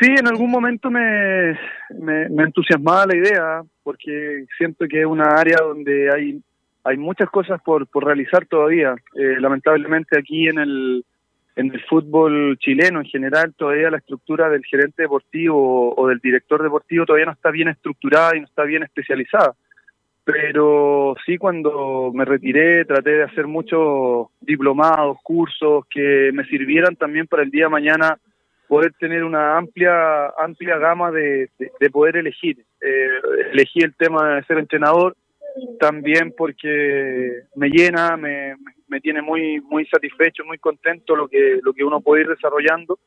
Sí, en algún momento me, me, me entusiasmaba la idea, porque siento que es una área donde hay, hay muchas cosas por, por realizar todavía. Eh, lamentablemente aquí en el, en el fútbol chileno en general, todavía la estructura del gerente deportivo o, del director deportivo todavía no está bien estructurada y no está bien especializada. Pero sí cuando me retiré traté de hacer muchos diplomados, cursos que me sirvieran también para el día de mañana poder tener una amplia amplia gama de, de- de poder elegir. Eh, elegí el tema de ser entrenador también porque me llena, me tiene muy muy satisfecho, muy contento lo que lo que uno puede ir desarrollando,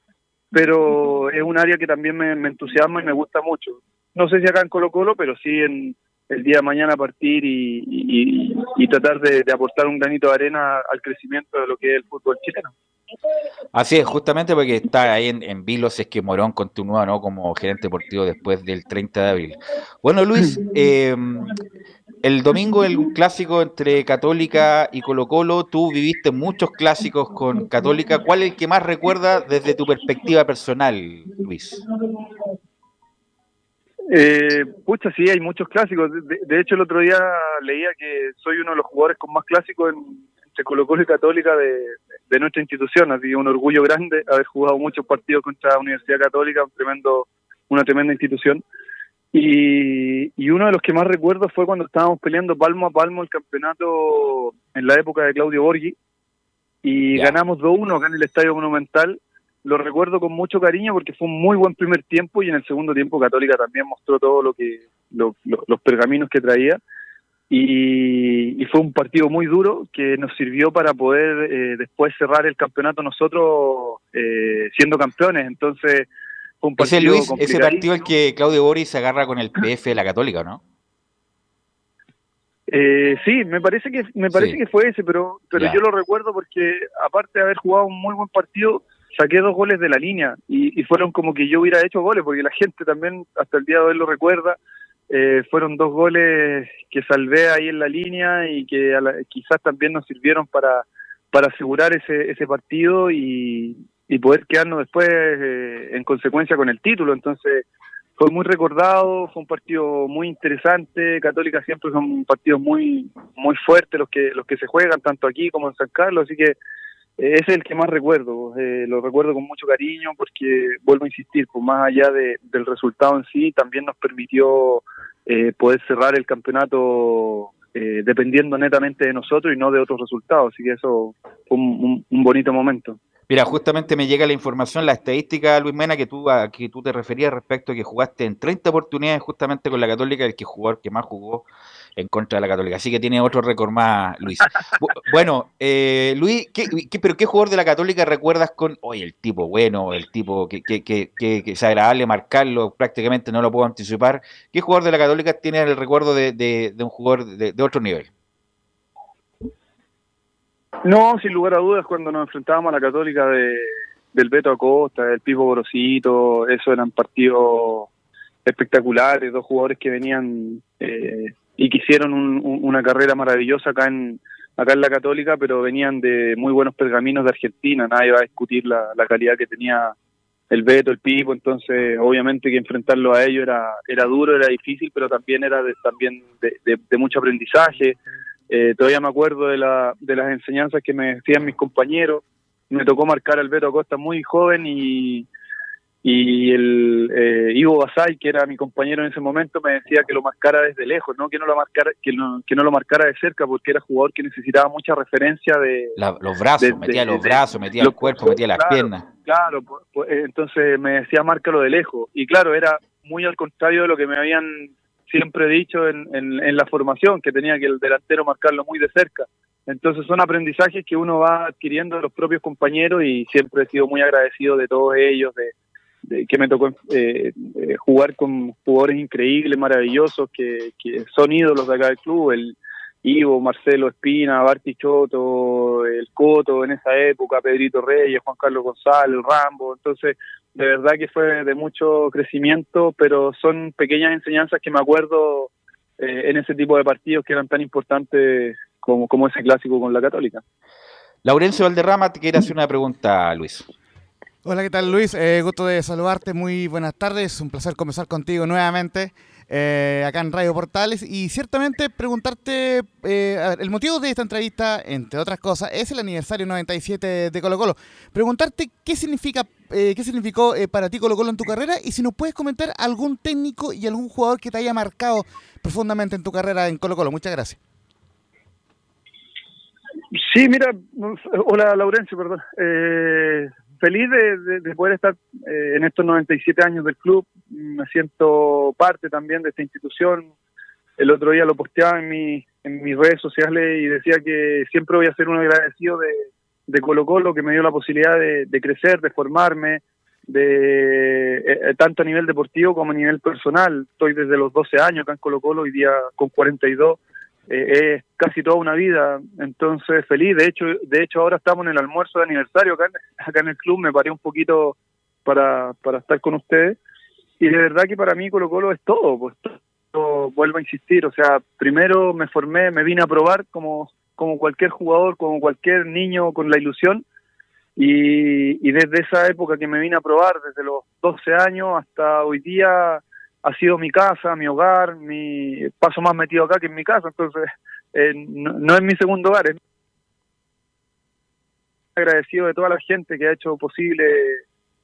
pero es un área que también me, me entusiasma y me gusta mucho. No sé si acá en Colo Colo, pero sí en el día de mañana partir y, y- tratar de, de aportar un granito de arena al crecimiento de lo que es el fútbol chileno. Así es, justamente porque está ahí en, en vilo si es que Morón continúa ¿no? como gerente deportivo después del 30 de abril. Bueno, Luis, eh, el domingo el clásico entre Católica y Colo Colo, tú viviste muchos clásicos con Católica, ¿cuál es el que más recuerda desde tu perspectiva personal, Luis? Eh, pucha, sí, hay muchos clásicos. De, hecho, el otro día leía que soy uno de los jugadores con más clásicos en, entre Colo Colo y Católica de, nuestra institución. Así un orgullo grande haber jugado muchos partidos contra la Universidad Católica, una tremenda institución. Y, y, uno de los que más recuerdo fue cuando estábamos peleando palmo a palmo el campeonato en la época de Claudio Borghi y ganamos 2-1 acá en el Estadio Monumental. Lo recuerdo con mucho cariño porque fue un muy buen primer tiempo y en el segundo tiempo Católica también mostró todo lo que lo, lo, los pergaminos que traía y, y, fue un partido muy duro que nos sirvió para poder eh, después cerrar el campeonato nosotros eh, siendo campeones. Entonces fue un partido ese Luis, ese partido el que Claudio Boris se agarra con el PF de la Católica, ¿no? Eh, sí, me parece que me parece sí. que fue ese, pero pero yo lo recuerdo porque aparte de haber jugado un muy buen partido, saqué dos goles de la línea y, y fueron como que yo hubiera hecho goles porque la gente también hasta el día de hoy lo recuerda eh, fueron dos goles que salvé ahí en la línea y que la, quizás también nos sirvieron para, para asegurar ese, ese partido y, y poder quedarnos después eh, en consecuencia con el título. Entonces fue muy recordado, fue un partido muy interesante. Católica siempre son partidos muy muy fuertes los que los que se juegan tanto aquí como en San Carlos, así que eh, es el que más recuerdo, eh, lo recuerdo con mucho cariño porque, vuelvo a insistir, pues más allá de, del resultado en sí, también nos permitió eh, poder cerrar el campeonato eh, dependiendo netamente de nosotros y no de otros resultados, así que eso fue un bonito momento. Mira, justamente me llega la información, la estadística, Luis Mena, que tú, a, que tú te referías respecto a que jugaste en 30 oportunidades justamente con la Católica, el que jugador que más jugó en contra de la Católica. Así que tiene otro récord más, Luis. bueno, eh, Luis, ¿qué, pero qué jugador de la Católica recuerdas con, oye, el tipo bueno, el tipo que, que, que, que, es agradable marcarlo, prácticamente no lo puedo anticipar? ¿Qué jugador de la Católica tiene el recuerdo de, de, de un jugador de otro nivel? No, sin lugar a dudas, cuando nos enfrentábamos a la Católica de, del Beto Acosta, del Pipo Gorosito, eso eran partidos espectaculares, dos jugadores que venían eh, y que hicieron un, un, una carrera maravillosa acá en acá en la Católica, pero venían de muy buenos pergaminos de Argentina, nadie va a discutir la, la calidad que tenía el Beto, el Pipo, entonces obviamente que enfrentarlo a ellos era era duro, era difícil, pero también era de, también de mucho aprendizaje. Eh, todavía me acuerdo de, la, de las enseñanzas que me decían mis compañeros. Me tocó marcar al Beto Acosta muy joven y, y el eh, Ivo Basay, que era mi compañero en ese momento, me decía que lo marcara desde lejos, no que no lo marcara, que no, que no lo marcara de cerca, porque era jugador que necesitaba mucha referencia de la, los brazos, de, metía de, los brazos, metía el cuerpo, metía las piernas. Claro, pues, pues, entonces me decía márcalo de lejos. Y claro, era muy al contrario de lo que me habían siempre dicho en, en, la formación, que tenía que el delantero marcarlo muy de cerca. Entonces son aprendizajes que uno va adquiriendo de los propios compañeros y siempre he sido muy agradecido de todos ellos, de, de que me tocó eh, eh, jugar con jugadores increíbles, maravillosos, que, que, son ídolos de acá del club, el Ivo, Marcelo Espina, Bartichotto, el Coto en esa época, Pedrito Reyes, Juan Carlos González, Rambo, entonces de verdad que fue de mucho crecimiento, pero son pequeñas enseñanzas que me acuerdo eh, en ese tipo de partidos que eran tan importantes como, como ese clásico con la Católica. Laurencio Valderrama te quiere hacer una pregunta, Luis. Hola, ¿qué tal Luis? Eh, gusto de saludarte, muy buenas tardes, un placer conversar contigo nuevamente eh, acá en Radio Portales y ciertamente preguntarte, eh, el motivo de esta entrevista, entre otras cosas, es el aniversario 97 de Colo Colo. Preguntarte qué significa, eh, qué significó eh, para ti Colo Colo en tu carrera y si nos puedes comentar algún técnico y algún jugador que te haya marcado profundamente en tu carrera en Colo Colo. Muchas gracias. Sí, mira, hola Laurencio, perdón. Eh, feliz de, de, de, poder estar eh, en estos 97 años del club. Me siento parte también de esta institución. El otro día lo posteaba en, mi, en mis redes sociales y decía que siempre voy a ser un agradecido de, de Colo Colo, que me dio la posibilidad de, de crecer, de formarme, de eh, tanto a nivel deportivo como a nivel personal. Estoy desde los 12 años acá en Colo Colo, hoy día con 42 eh, es casi toda una vida, entonces feliz. De hecho, de hecho ahora estamos en el almuerzo de aniversario acá, acá en el club. Me paré un poquito para, para estar con ustedes y de verdad que para mí Colo Colo es todo, pues vuelvo, a insistir, o sea, primero me formé, me vine a probar como, como cualquier jugador, como cualquier niño con la ilusión, y, y desde esa época que me vine a probar, desde los 12 años hasta hoy día, ha sido mi casa, mi hogar, mi paso más metido acá que en mi casa, entonces eh, no, es mi segundo hogar, agradecido de toda la gente que ha hecho posible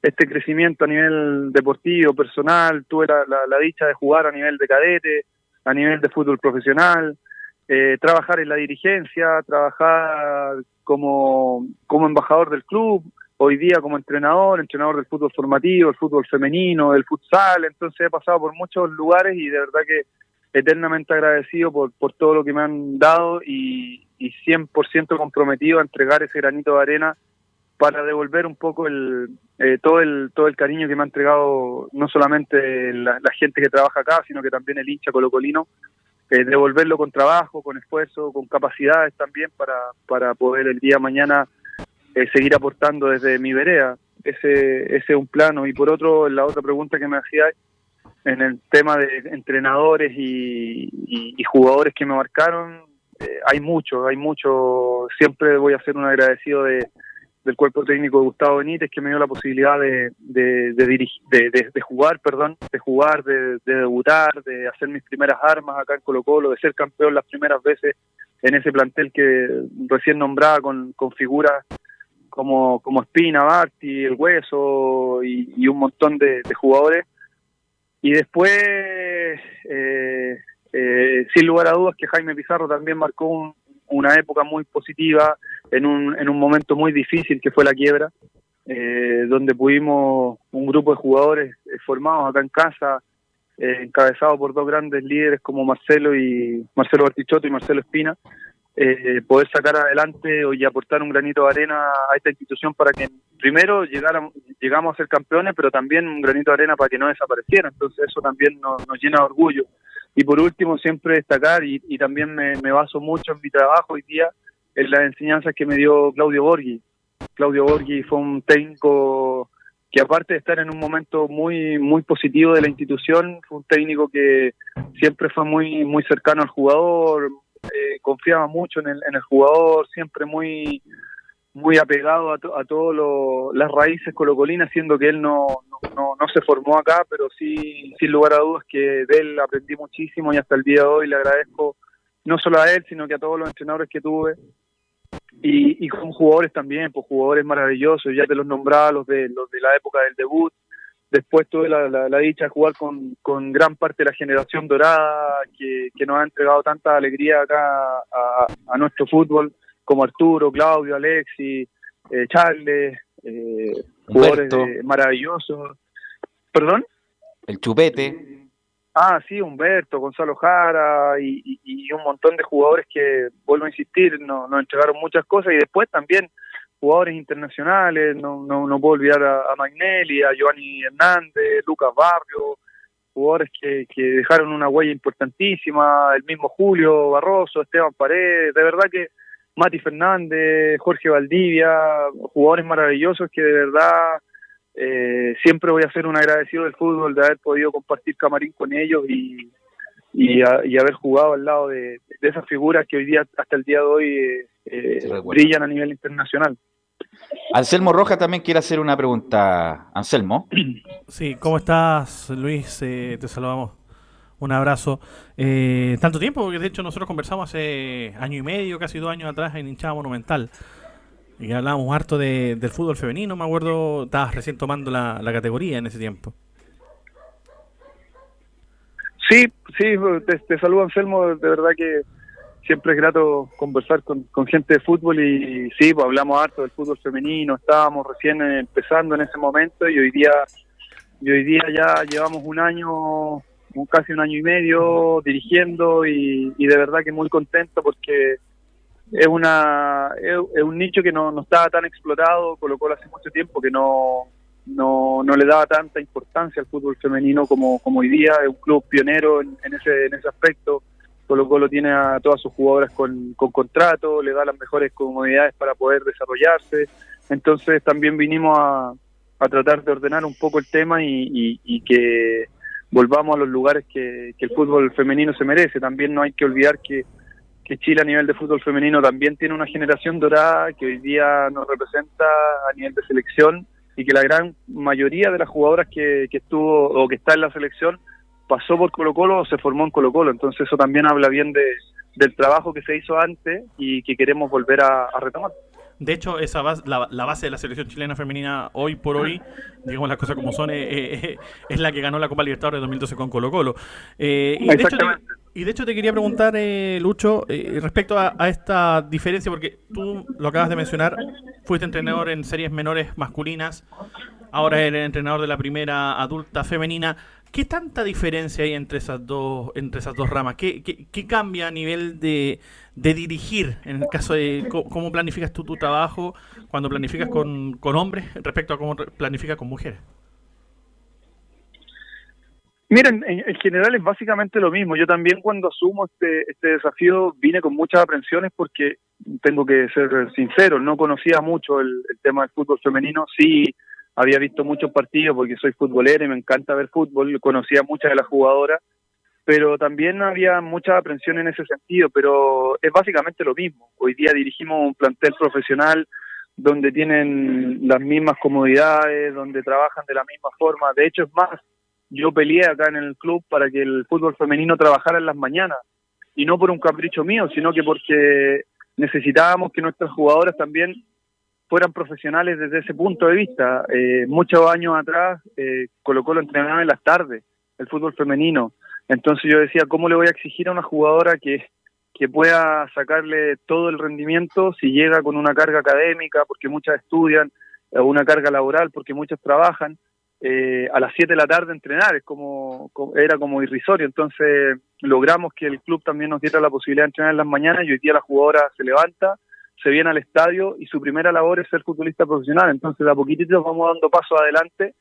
este crecimiento a nivel deportivo, personal. Tuve la, la, la dicha de jugar a nivel de cadete, a nivel de fútbol profesional, eh, trabajar en la dirigencia, trabajar como, como embajador del club, hoy día como entrenador, entrenador del fútbol formativo, el fútbol femenino, del futsal. Entonces he pasado por muchos lugares y de verdad que eternamente agradecido por, por todo lo que me han dado y, y 100% comprometido a entregar ese granito de arena para devolver un poco el, eh, todo el todo el cariño que me ha entregado no solamente la, la gente que trabaja acá, sino que también el hincha colocolino, eh, devolverlo con trabajo, con esfuerzo, con capacidades también para, para poder el día de mañana eh, seguir aportando desde mi vereda. Ese, ese es un plano. Y por otro, la otra pregunta que me hacía en el tema de entrenadores y, jugadores que me marcaron, eh, hay mucho, hay mucho. Siempre voy a ser un agradecido de, del cuerpo técnico de Gustavo Benítez que me dio la posibilidad de, de, de, dirigir, de, jugar, perdón, de jugar, de debutar, de hacer mis primeras armas acá en Colo Colo, de ser campeón las primeras veces en ese plantel que recién nombraba con, con figuras como, como Espina, Barti, El Hueso y, un montón de, jugadores. Y después, eh, eh, sin lugar a dudas, que Jaime Pizarro también marcó un, una época muy positiva en un, en un momento muy difícil que fue la quiebra, eh, donde pudimos un grupo de jugadores eh, formados acá en casa, encabezado por dos grandes líderes como Marcelo y Marcelo Bartichotto y Marcelo Espina, eh, poder sacar adelante y aportar un granito de arena a esta institución para que primero llegáramos, llegamos a ser campeones, pero también un granito de arena para que no desapareciera. Entonces eso también nos, nos llena de orgullo. Y por último, siempre destacar, y, y también me, me, baso mucho en mi trabajo hoy día, en las enseñanzas que me dio Claudio Borghi. Claudio Borghi fue un técnico que aparte de estar en un momento muy muy positivo de la institución, fue un técnico que siempre fue muy muy cercano al jugador, eh, confiaba mucho en el, en el jugador, siempre muy muy apegado a, to, a todas las raíces colocolinas, siendo que él no, no, no, se formó acá, pero sí, sin lugar a dudas, que de él aprendí muchísimo y hasta el día de hoy le agradezco no solo a él, sino que a todos los entrenadores que tuve y, y con jugadores también, pues jugadores maravillosos, ya te los nombraba, los de, los de la época del debut. Después tuve la, la, la dicha de jugar con, con gran parte de la generación dorada que, que nos ha entregado tanta alegría acá a, a nuestro fútbol como Arturo, Claudio, Alexi, eh, Charles, eh, jugadores de, maravillosos. ¿Perdón? El Chupete. Ah, sí, Humberto, Gonzalo Jara y, y, y, un montón de jugadores que, vuelvo a insistir, nos no entregaron muchas cosas y después también jugadores internacionales, no, no, no puedo olvidar a, a Magnelli, a Giovanni Hernández, Lucas Barrio, jugadores que, que dejaron una huella importantísima, el mismo Julio Barroso, Esteban Paredes, de verdad que Mati Fernández, Jorge Valdivia, jugadores maravillosos que de verdad eh, siempre voy a ser un agradecido del fútbol de haber podido compartir camarín con ellos y, y, a, y haber jugado al lado de, de, esas figuras que hoy día, hasta el día de hoy, eh, eh, brillan a nivel internacional. Anselmo Roja también quiere hacer una pregunta. Anselmo. Sí, ¿cómo estás, Luis? Eh, te saludamos. Un abrazo. Eh, tanto tiempo, porque de hecho nosotros conversamos hace año y medio, casi dos años atrás en Hinchada Monumental. Y hablábamos harto de, del fútbol femenino, me acuerdo, estabas recién tomando la, la categoría en ese tiempo. Sí, sí, te, te saludo Anselmo, de verdad que siempre es grato conversar con, con gente de fútbol y, sí, pues hablamos harto del fútbol femenino, estábamos recién empezando en ese momento y hoy día hoy día ya llevamos un año, un, casi un año y medio dirigiendo y, de verdad que muy contento porque es una es, un nicho que no, estaba tan explotado, colocó hace mucho tiempo que no no, no le daba tanta importancia al fútbol femenino como, como hoy día, es un club pionero en, en ese en ese aspecto. Colo Colo tiene a todas sus jugadoras con, con contrato, le da las mejores comodidades para poder desarrollarse. Entonces también vinimos a, tratar de ordenar un poco el tema y, que volvamos a los lugares que, el fútbol femenino se merece. También no hay que olvidar que, Chile a nivel de fútbol femenino también tiene una generación dorada que hoy día nos representa a nivel de selección y que la gran mayoría de las jugadoras que estuvo o que está en la selección pasó por Colo Colo o se formó en Colo Colo. Entonces eso también habla bien de, del trabajo que se hizo antes y que queremos volver a, a retomar. De hecho, esa base, la, la, base de la selección chilena femenina hoy por hoy, digamos las cosas como son, eh, eh, es la que ganó la Copa Libertadores de 2012 con Colo Colo. Eh, y, de hecho, te, y, de hecho, te, quería preguntar, eh, Lucho, eh, respecto a, a, esta diferencia, porque tú lo acabas de mencionar, fuiste entrenador en series menores masculinas, ahora eres entrenador de la primera adulta femenina. ¿Qué tanta diferencia hay entre esas dos, entre esas dos ramas? ¿Qué, qué, cambia a nivel de, dirigir en el caso de cómo, planificas tú tu trabajo cuando planificas con, con hombres respecto a cómo planificas con mujeres? Miren, en, en, general es básicamente lo mismo. Yo también cuando asumo este, este desafío vine con muchas aprensiones porque tengo que ser sincero, no conocía mucho el, el tema del fútbol femenino. Sí, había visto muchos partidos porque soy futbolero y me encanta ver fútbol, conocía muchas de las jugadoras, pero también había mucha aprensión en ese sentido, pero es básicamente lo mismo. Hoy día dirigimos un plantel profesional donde tienen las mismas comodidades, donde trabajan de la misma forma. De hecho, es más, yo peleé acá en el club para que el fútbol femenino trabajara en las mañanas, y no por un capricho mío, sino que porque necesitábamos que nuestras jugadoras también fueran profesionales desde ese punto de vista. Eh, muchos años atrás, eh, Colo Colo entrenaba en las tardes, el fútbol femenino. Entonces yo decía, ¿cómo le voy a exigir a una jugadora que, que pueda sacarle todo el rendimiento si llega con una carga académica, porque muchas estudian, o una carga laboral, porque muchas trabajan? Eh, a las 7 de la tarde entrenar, es como, era como irrisorio. Entonces logramos que el club también nos diera la posibilidad de entrenar en las mañanas y hoy día la jugadora se levanta, se viene al estadio y su primera labor es ser futbolista profesional. Entonces, a poquitito vamos dando pasos adelante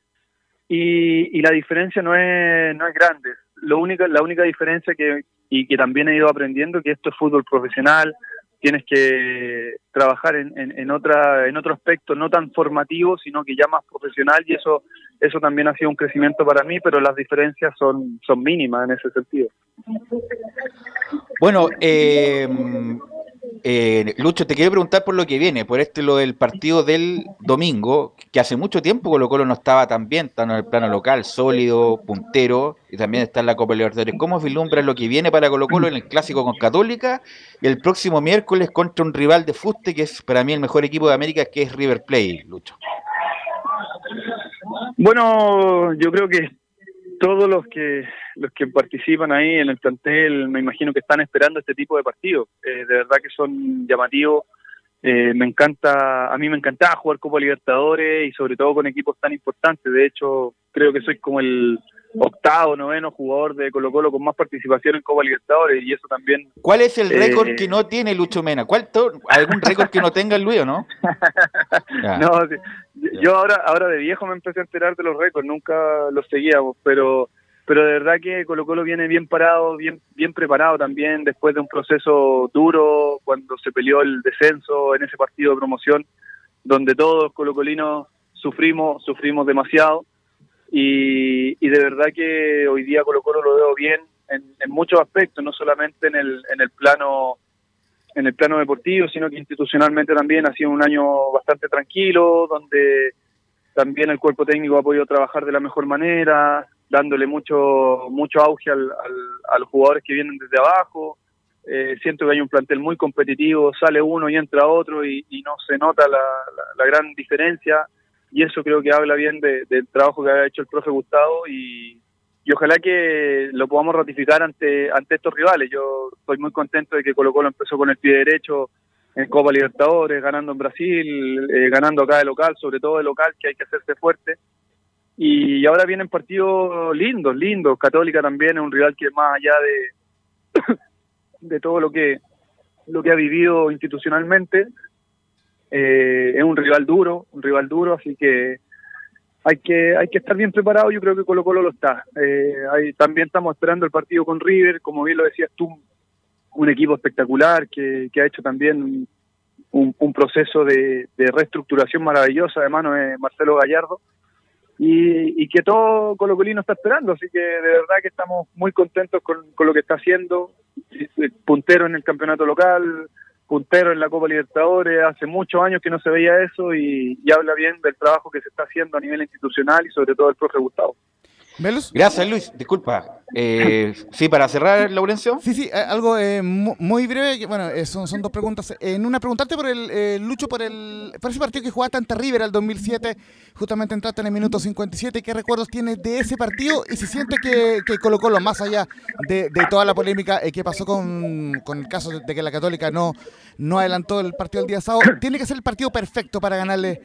y, y, la diferencia no es, no es grande. Lo único, la única diferencia que, y que también he ido aprendiendo que esto es fútbol profesional, tienes que trabajar en, en, en, otra, en otro aspecto no tan formativo, sino que ya más profesional y eso, eso también ha sido un crecimiento para mí, pero las diferencias son, son mínimas en ese sentido. Bueno, eh, eh, Lucho, te quiero preguntar por lo que viene, por este lo del partido del domingo, que hace mucho tiempo Colo Colo no estaba tan bien, tan en el plano local, sólido, puntero, y también está en la Copa Libertadores. ¿Cómo vislumbra lo que viene para Colo Colo en el clásico con Católica y el próximo miércoles contra un rival de fuste que es para mí el mejor equipo de América, que es River Plate, Lucho? Bueno, yo creo que todos los que los que participan ahí en el plantel me imagino que están esperando este tipo de partidos. Eh, de verdad que son llamativos. Eh, me encanta a mí me encantaba jugar Copa Libertadores y sobre todo con equipos tan importantes. De hecho creo que soy como el octavo, noveno jugador de Colo Colo con más participación en Copa Libertadores y eso también. ¿Cuál es el récord eh, que no tiene Lucho Mena? ¿Cuál ¿Algún récord que no tenga el Luis o no? no, sí. yo ahora ahora de viejo me empecé a enterar de los récords, nunca los seguíamos, pero pero de verdad que Colo Colo viene bien parado, bien bien preparado también después de un proceso duro cuando se peleó el descenso en ese partido de promoción donde todos colocolinos sufrimos sufrimos demasiado y, y, de verdad que hoy día Colo Colo lo veo bien en, muchos aspectos, no solamente en el, en el plano en el plano deportivo, sino que institucionalmente también ha sido un año bastante tranquilo, donde también el cuerpo técnico ha podido trabajar de la mejor manera, dándole mucho mucho auge al, al, a los jugadores que vienen desde abajo. Eh, siento que hay un plantel muy competitivo, sale uno y entra otro y, no se nota la, la gran diferencia y eso creo que habla bien de, del trabajo que ha hecho el profe Gustavo y, ojalá que lo podamos ratificar ante ante estos rivales. Yo estoy muy contento de que Colo Colo empezó con el pie derecho en Copa Libertadores, ganando en Brasil, eh, ganando acá de local, sobre todo de local, que hay que hacerse fuerte. Y ahora vienen partidos lindos, lindos. Católica también es un rival que más allá de, de todo lo que, lo que ha vivido institucionalmente, eh, es un rival duro, un rival duro, así que hay que hay que estar bien preparado, yo creo que Colo Colo lo está. Eh, hay, también estamos esperando el partido con River, como bien lo decías tú, un equipo espectacular que, que ha hecho también un, un proceso de, de, reestructuración maravillosa de mano de Marcelo Gallardo. y, que todo Colo Colino está esperando. Así que de verdad que estamos muy contentos con, lo que está haciendo. Puntero en el campeonato local, puntero en la Copa Libertadores. Hace muchos años que no se veía eso y, habla bien del trabajo que se está haciendo a nivel institucional y sobre todo el profe Gustavo. Gracias, Luis. Disculpa. Eh, sí, para cerrar, Laurencio. Sí, sí, eh, algo eh, muy breve. bueno, son, son, dos preguntas. En una, preguntarte por el Lucho, por el por ese partido que jugaste ante River el 2007. Justamente entraste en el minuto 57. ¿Qué recuerdos tienes de ese partido? Y si sientes que, que colocó lo más allá de, toda la polémica que pasó con, con, el caso de que la Católica no, no adelantó el partido el día sábado, tiene que ser el partido perfecto para ganarle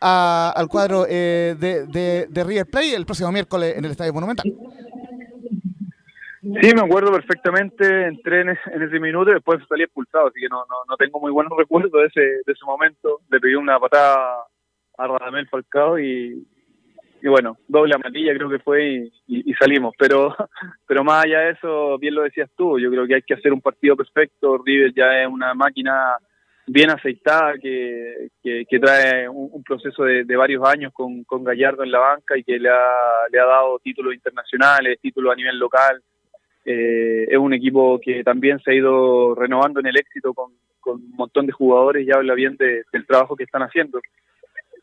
al cuadro eh, de, de, River Plate el próximo miércoles en el Estadio Monumental. Sí, me acuerdo perfectamente, entré en, ese minuto y después salí expulsado, así que no, no, no tengo muy buenos recuerdos de ese, de ese momento. Le pedí una patada a Radamel Falcao y, y bueno, doble amarilla creo que fue y, salimos. Pero, pero más allá de eso, bien lo decías tú, yo creo que hay que hacer un partido perfecto. River ya es una máquina bien aceitada, que, que, trae un, proceso de, varios años con, con, Gallardo en la banca y que le ha, le ha dado títulos internacionales, títulos a nivel local. Eh, es un equipo que también se ha ido renovando en el éxito con, con un montón de jugadores y habla bien del trabajo que están haciendo.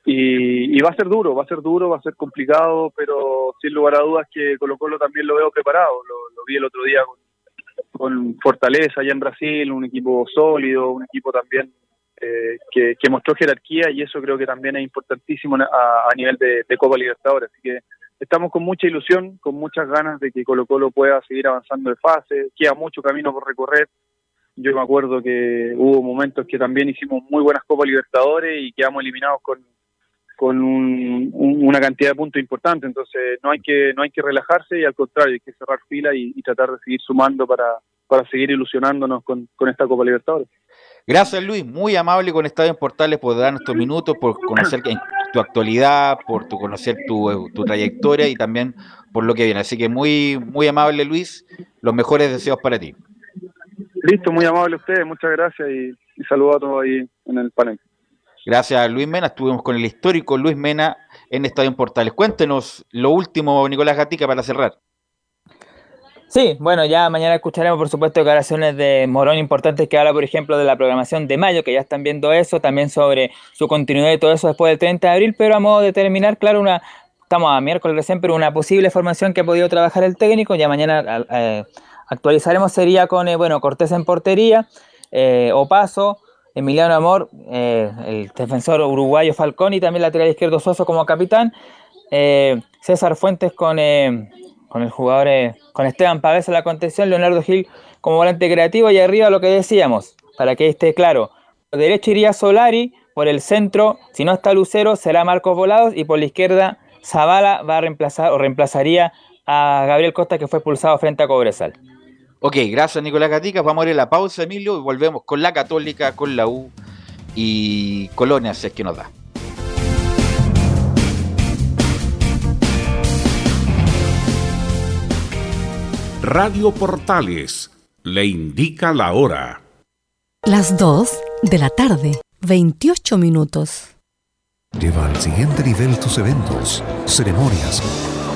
Y, y, va a ser duro, va a ser duro, va a ser complicado, pero sin lugar a dudas que Colo Colo también lo veo preparado. Lo, lo vi el otro día con, con Fortaleza allá en Brasil, un equipo sólido, un equipo también eh, que, mostró jerarquía y eso creo que también es importantísimo a, nivel de, Copa Libertadores. Así que estamos con mucha ilusión, con muchas ganas de que Colo Colo pueda seguir avanzando de fase. Queda mucho camino por recorrer. Yo me acuerdo que hubo momentos que también hicimos muy buenas Copas Libertadores y quedamos eliminados con, con una cantidad de puntos importante. Entonces no hay que no hay que relajarse y al contrario hay que cerrar fila y, tratar de seguir sumando para, para seguir ilusionándonos con, esta Copa Libertadores. Gracias Luis, muy amable con Estadio en Portales por darnos estos minutos, por conocer tu actualidad, por tu conocer tu, tu, trayectoria y también por lo que viene. Así que muy muy amable Luis, los mejores deseos para ti. Listo, muy amable a ustedes, muchas gracias y, y saludos a todos ahí en el panel. Gracias Luis Mena, estuvimos con el histórico Luis Mena en Estadio Portales. Cuéntenos lo último, Nicolás Gatica, para cerrar. Sí, bueno, ya mañana escucharemos, por supuesto, declaraciones de Morón importantes que habla, por ejemplo, de la programación de mayo, que ya están viendo eso, también sobre su continuidad y todo eso después del 30 de abril, pero a modo de terminar, claro, una estamos a miércoles recién, pero una posible formación que ha podido trabajar el técnico, ya mañana actualizaremos, sería con, eh, bueno, Cortés en portería, eh, Opaso, Emiliano Amor, eh, el defensor uruguayo Falcón y también lateral izquierdo Soso como capitán. Eh, César Fuentes con, eh, el jugador, con Esteban Pavés en la contención, Leonardo Gil como volante creativo y arriba lo que decíamos, para que esté claro. Por derecho iría Solari, por el centro, si no está Lucero, será Marcos Volados y por la izquierda Zavala va a reemplazar o reemplazaría a Gabriel Costa que fue expulsado frente a Cobresal. Ok, gracias Nicolás Gatica. Vamos a ir a la pausa, Emilio, y volvemos con la Católica, con la U y Colonia, si es que nos da. Radio Portales le indica la hora. Las 2 de la tarde, 28 minutos. Lleva al siguiente nivel tus eventos, ceremonias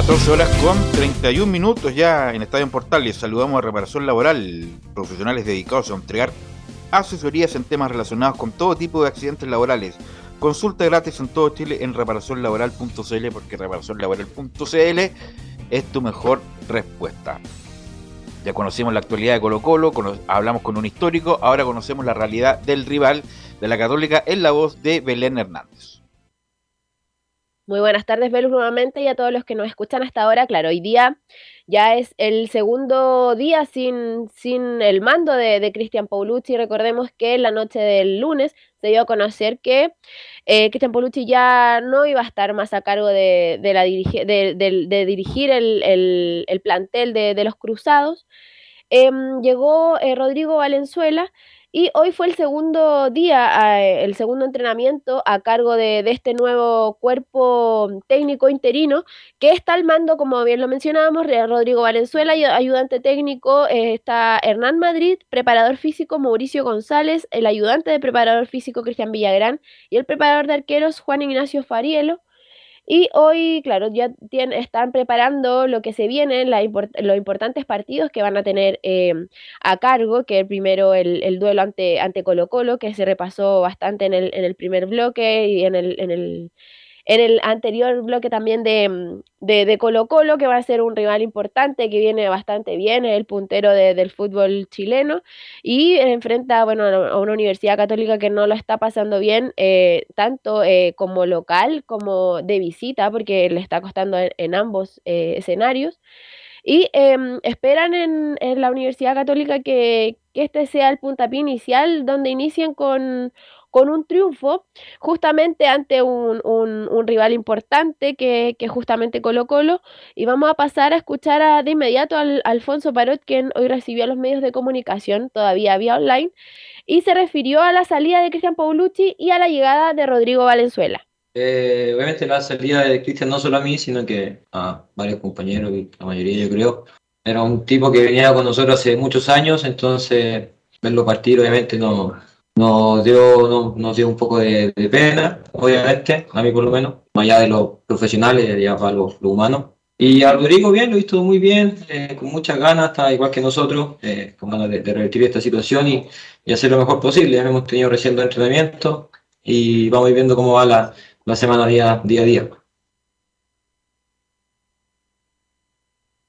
14 horas con 31 minutos ya en Estadio en Portales. Saludamos a Reparación Laboral, profesionales dedicados a entregar asesorías en temas relacionados con todo tipo de accidentes laborales. Consulta gratis en todo Chile en reparacionlaboral.cl porque reparacionlaboral.cl es tu mejor respuesta. Ya conocimos la actualidad de Colo Colo, hablamos con un histórico, ahora conocemos la realidad del rival de la Católica en la voz de Belén Hernández. Muy buenas tardes, Velus, nuevamente y a todos los que nos escuchan hasta ahora. Claro, hoy día ya es el segundo día sin, sin el mando de, Cristian Paulucci. Recordemos que la noche del lunes se dio a conocer que eh, Cristian Paulucci ya no iba a estar más a cargo de, la de, dirigir el, plantel de, los Cruzados. Em, llegó eh, Rodrigo Valenzuela y hoy fue el segundo día, eh, el segundo entrenamiento a cargo de, este nuevo cuerpo técnico interino que está al mando, como bien lo mencionábamos, Rodrigo Valenzuela, ayudante técnico, eh, está Hernán Madrid, preparador físico Mauricio González, el ayudante de preparador físico Cristian Villagrán y el preparador de arqueros Juan Ignacio Farielo. Y hoy, claro, ya están preparando lo que se viene, los importantes partidos que van a tener em, a cargo, que el primero el, duelo ante, ante Colo Colo, que se repasó bastante en el, en el primer bloque y en el, en el en el anterior bloque también mm, de, de, Colo Colo, que va a ser un rival importante, que viene bastante bien, es el puntero del fútbol chileno, y enfrenta bueno, a una universidad católica que no lo está pasando bien, eh, tanto eh, como local como de visita, porque le está costando en, ambos eh, escenarios. Y em, esperan en, en, la Universidad Católica que, que este sea el puntapié inicial donde inicien con con un triunfo justamente ante un, un, rival importante que, que, justamente Colo Colo. Y vamos a pasar a escuchar a, de inmediato al Alfonso Parot, quien hoy recibió a los medios de comunicación, todavía vía online, y se refirió a la salida de Cristian Paulucci y a la llegada de Rodrigo Valenzuela. Eh, obviamente la salida de Cristian no solo a mí, sino que a varios compañeros, la mayoría yo creo. Era un tipo que venía con nosotros hace muchos años, entonces verlo partir obviamente no, nos dio, nos dio un poco de, pena, obviamente, a mí por lo menos, más allá de los profesionales, ya para los, humanos. Y a Rodrigo bien, lo visto muy bien, eh, con muchas ganas, está igual que nosotros, eh, con ganas de, revertir esta situación y, y, hacer lo mejor posible. Ya hemos tenido recién entrenamiento y vamos viendo cómo va la, la semana día, día a día.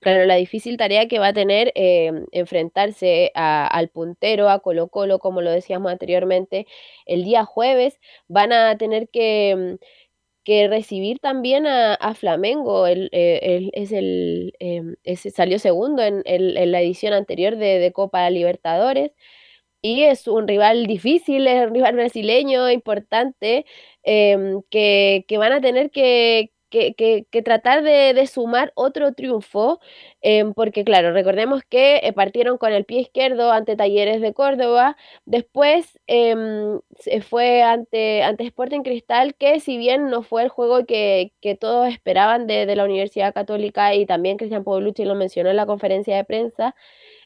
Claro, la difícil tarea que va a tener eh, enfrentarse al puntero, a Colo Colo, como lo decíamos anteriormente, el día jueves, van a tener que, que recibir también a, Flamengo. Eh, el, es el, em, salió segundo en, la edición anterior de, Copa Libertadores. Y es un rival difícil, es un rival brasileño importante, em, que, van a tener que, que, tratar de, sumar otro triunfo, em, porque claro, recordemos que eh, partieron con el pie izquierdo ante Talleres de Córdoba, después em, se fue ante, ante Sporting Cristal, que si bien no fue el juego que, todos esperaban de, de, la Universidad Católica y también Cristian Poblucci lo mencionó en la conferencia de prensa,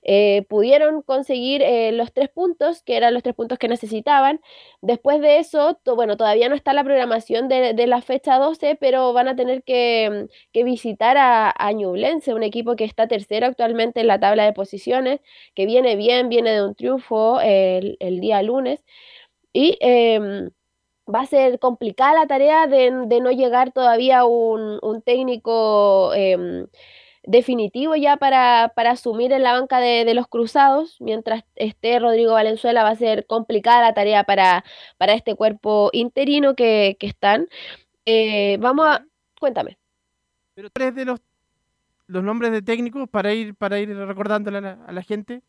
eh, pudieron conseguir eh, los tres puntos, que eran los tres puntos que necesitaban. Después de eso, bueno, todavía no está la programación de, la fecha 12, pero van a tener que, visitar a, a, Ñublense, un equipo que está tercero actualmente en la tabla de posiciones, que viene bien, viene de un triunfo el, día lunes. Y em, va a ser complicada la tarea de, no llegar todavía un, un técnico em, definitivo ya para, para asumir en la banca de, de, los cruzados. Mientras esté Rodrigo Valenzuela va a ser complicada la tarea para, para este cuerpo interino que, que están. Eh, vamos a... Cuéntame. Pero tres de los, los nombres de técnicos para ir, para ir recordándole a la, a la gente.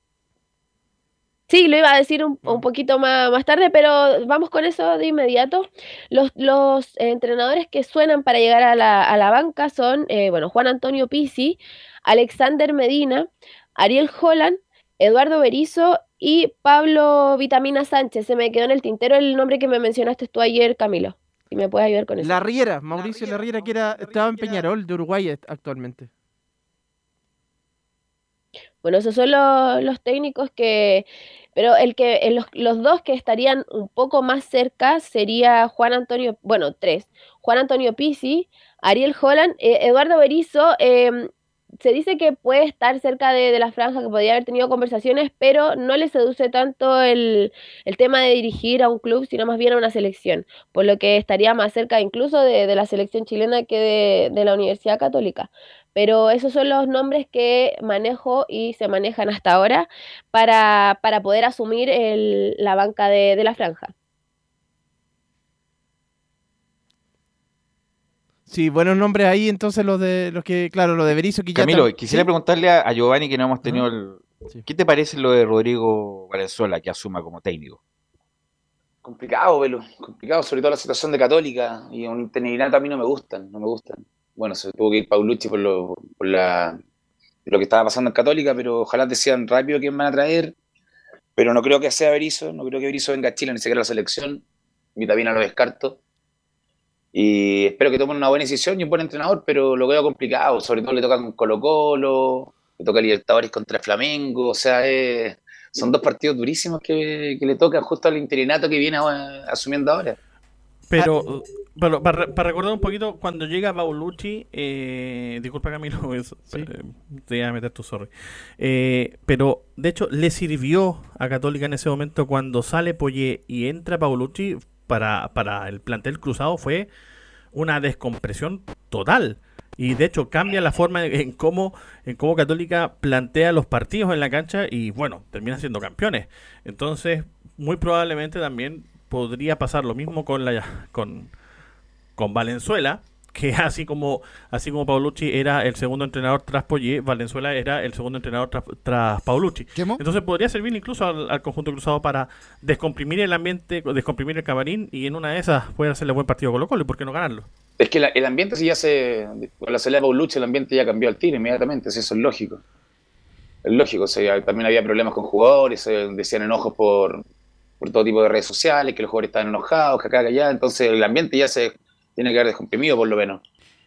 Sí, lo iba a decir un, un poquito más, más, tarde, pero vamos con eso de inmediato. Los, los entrenadores que suenan para llegar a la, a la banca son, eh, bueno, Juan Antonio Pizzi, Alexander Medina, Ariel Holland, Eduardo Berizo y Pablo Vitamina Sánchez. Se me quedó en el tintero el nombre que me mencionaste tú ayer, Camilo. Si me puedes ayudar con eso. La Riera, Mauricio La Riera, que era, estaba en Peñarol, de Uruguay actualmente. Bueno, esos son los, los técnicos que, pero el que los, los, dos que estarían un poco más cerca sería Juan Antonio, bueno, tres, Juan Antonio Pizzi, Ariel Holland, eh, Eduardo Berizo, eh, se dice que puede estar cerca de, de, la franja, que podría haber tenido conversaciones, pero no le seduce tanto el, el, tema de dirigir a un club, sino más bien a una selección, por lo que estaría más cerca incluso de, de la selección chilena que de, de la Universidad Católica pero esos son los nombres que manejo y se manejan hasta ahora para, para poder asumir el, la banca de, de, la franja. Sí, buenos nombres ahí, entonces los de los que, claro, lo de Berizzo que Camilo, quisiera ¿sí? preguntarle a, a, Giovanni que no hemos tenido el... Sí. ¿Qué te parece lo de Rodrigo Valenzuela que asuma como técnico? Complicado, Velo, complicado, sobre todo la situación de Católica y un interinato a mí no me gustan, no me gustan bueno, se tuvo que ir Paulucci por lo, por la, lo que estaba pasando en Católica, pero ojalá decían rápido quién van a traer. Pero no creo que sea Berizzo, no creo que Berizzo venga a Chile, ni siquiera a la selección. Vitamina lo descarto. Y espero que tomen una buena decisión y un buen entrenador, pero lo veo complicado. Sobre todo le toca con Colo-Colo, le toca Libertadores contra Flamengo. O sea, eh, son dos partidos durísimos que, que, le tocan justo al interinato que viene asumiendo ahora. Pero, pero para, para, recordar un poquito, cuando llega Paulucci, eh, disculpa Camilo, eso, ¿Sí? eh, te iba a meter tu sorry. Eh, pero de hecho le sirvió a Católica en ese momento cuando sale Poyé y entra Paulucci para, para el plantel cruzado fue una descompresión total. Y de hecho cambia la forma en cómo, en cómo Católica plantea los partidos en la cancha y bueno, termina siendo campeones. Entonces, muy probablemente también podría pasar lo mismo con la con, con Valenzuela, que así como así como Paulucci era el segundo entrenador tras Poyé, Valenzuela era el segundo entrenador tras, tras Paulucci. Entonces podría servir incluso al, al, conjunto cruzado para descomprimir el ambiente, descomprimir el camarín y en una de esas puede hacerle buen partido a Colo Colo y por qué no ganarlo. Es que la, el ambiente si ya se con la salida de Paulucci el ambiente ya cambió al tiro inmediatamente, eso es lógico. Es lógico, o sea, también había problemas con jugadores, se decían enojos por por todo tipo de redes sociales, que los jugadores están enojados, que acá, que allá, entonces el ambiente ya se tiene que haber descomprimido por lo menos.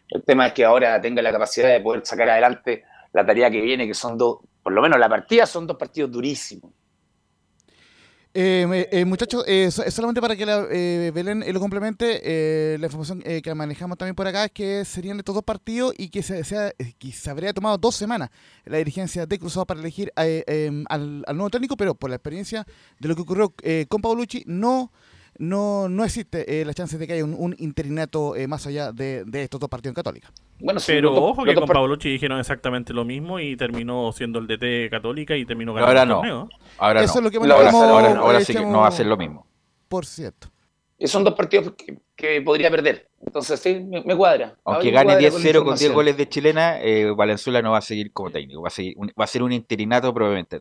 El tema es que ahora tenga la capacidad de poder sacar adelante la tarea que viene, que son dos, por lo menos la partida son dos partidos durísimos. Eh, eh, muchachos, eh, solamente para que la, eh, Belén lo complemente, la información que manejamos también por acá es que serían estos dos partidos y que se, que se habría tomado dos semanas la dirigencia de Cruzado para elegir em, al, al, nuevo técnico, pero por la experiencia de lo que ocurrió con Paulucci, no no, no existe eh, la chance de que haya un, un interinato eh, más allá de, de, estos dos partidos en Católica. Bueno, sí, pero ojo que con Paulucci dijeron exactamente lo mismo y terminó siendo el DT Católica y terminó ganando ahora el no. torneo. Ahora Eso no. es lo que ahora, ahora, eh, ahora sí que no va a ser lo mismo. Por cierto. Y son dos partidos que, que, podría perder. Entonces sí, me, me cuadra. Aunque gane 10-0 con 10 goles de chilena, eh, Valenzuela no va a seguir como técnico. Va a, seguir, va a ser un interinato probablemente.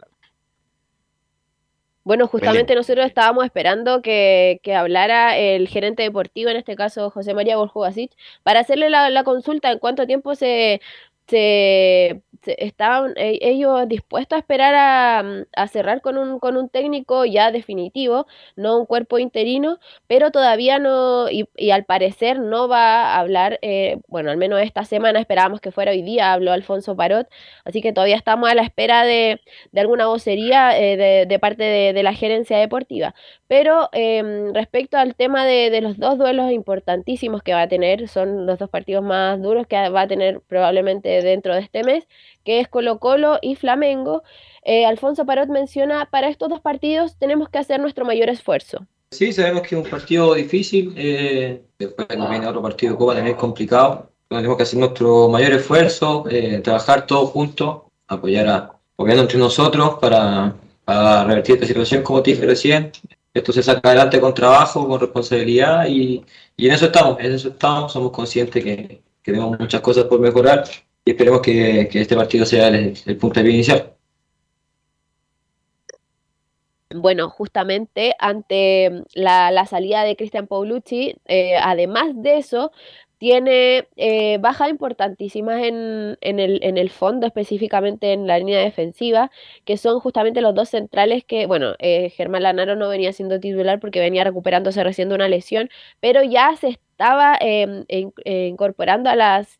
Bueno, justamente Belén. nosotros estábamos esperando que, que, hablara el gerente deportivo, en este caso José María Borjugasic, para hacerle la, la, consulta en cuánto tiempo se, se, estaban e, ellos dispuestos a esperar a, a, cerrar con un, con un técnico ya definitivo, no un cuerpo interino, pero todavía no, y, al parecer no va a hablar, eh, bueno, al menos esta semana esperábamos que fuera hoy día, habló Alfonso Parot, así que todavía estamos a la espera de, de alguna vocería eh, de, parte de, la gerencia deportiva. Pero eh, respecto al tema de los dos duelos importantísimos que va a tener, son los dos partidos más duros que va a tener probablemente dentro de este mes, que es Colo Colo y Flamengo. Eh, Alfonso Parot menciona, para estos dos partidos tenemos que hacer nuestro mayor esfuerzo. Sí, sabemos que es un partido difícil, eh, después viene otro partido de Copa también complicado, tenemos que hacer nuestro mayor esfuerzo, eh, trabajar todos juntos, apoyar a, apoyando entre nosotros para, para revertir esta situación, como te dije recién. Esto se saca adelante con trabajo, con responsabilidad y, y en eso estamos, en eso estamos, somos conscientes que, que tenemos muchas cosas por mejorar esperemos que, este partido sea el, punto de vista inicial. Bueno, justamente ante la, la salida de Cristian Paulucci, eh, además de eso, tiene eh, bajas importantísimas en, el, fondo, específicamente en la línea defensiva, que son justamente los dos centrales que, bueno, eh, Germán Lanaro no venía siendo titular porque venía recuperándose recién de una lesión, pero ya se estaba eh, incorporando a las,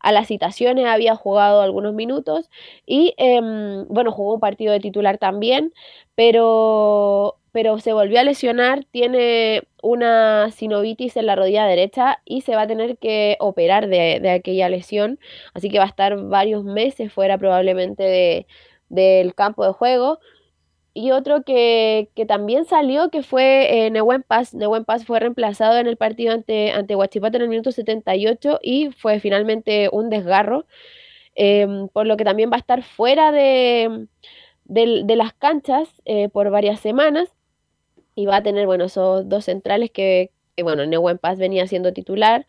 a las citaciones, había jugado algunos minutos y, em, bueno, jugó un partido de titular también, pero, pero se volvió a lesionar, tiene una sinovitis en la rodilla derecha y se va a tener que operar de, de aquella lesión, así que va a estar varios meses fuera probablemente de, del campo de juego. Y otro que, que también salió, que fue eh, Nehuen Paz. Nehuen Paz fue reemplazado en el partido ante, ante Huachipato en el minuto 78 y fue finalmente un desgarro, em, por lo que también va a estar fuera de, del- de las canchas eh, por varias semanas y va a tener, bueno, esos dos centrales que, que, bueno, Nehuen Paz venía siendo titular.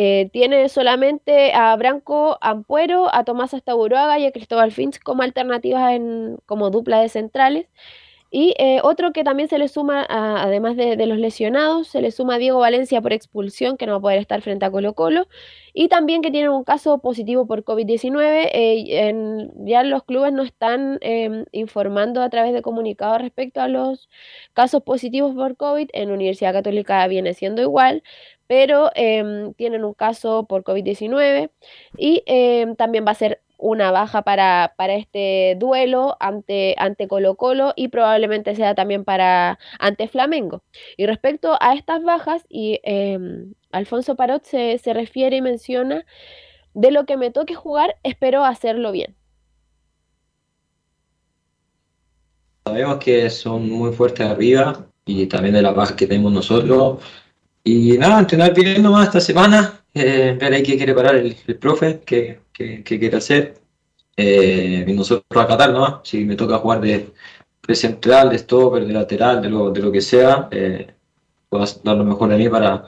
Eh, tiene solamente a Branco Ampuero, a Tomás Astaburuaga y a Cristóbal Finch como alternativas en, como dupla de centrales. Y eh, otro que también se le suma, a- además de, los lesionados, se le suma a Diego Valencia por expulsión, que no va a poder estar frente a Colo Colo. Y también que tiene un caso positivo por COVID-19. eh, ya los clubes no están em, informando a través de comunicados respecto a los casos positivos por COVID. En Universidad Católica viene siendo igual, pero em, tienen un caso por COVID-19 y em, también va a ser una baja para, para este duelo ante, ante Colo Colo y probablemente sea también para ante Flamengo. Y respecto a estas bajas, y em, Alfonso Parot se, se refiere y menciona, de lo que me toque jugar, espero hacerlo bien. Sabemos que son muy fuertes arriba y también de las bajas que tenemos nosotros. Y nada, entrenar bien nomás esta semana, eh, ver ahí qué quiere parar el, el profe, qué, qué- qué quiere hacer. Eh, y nosotros acatar nomás, si me toca jugar de, de central, de stopper, de lateral, de lo, de lo que sea, eh, puedo dar lo mejor de mí para,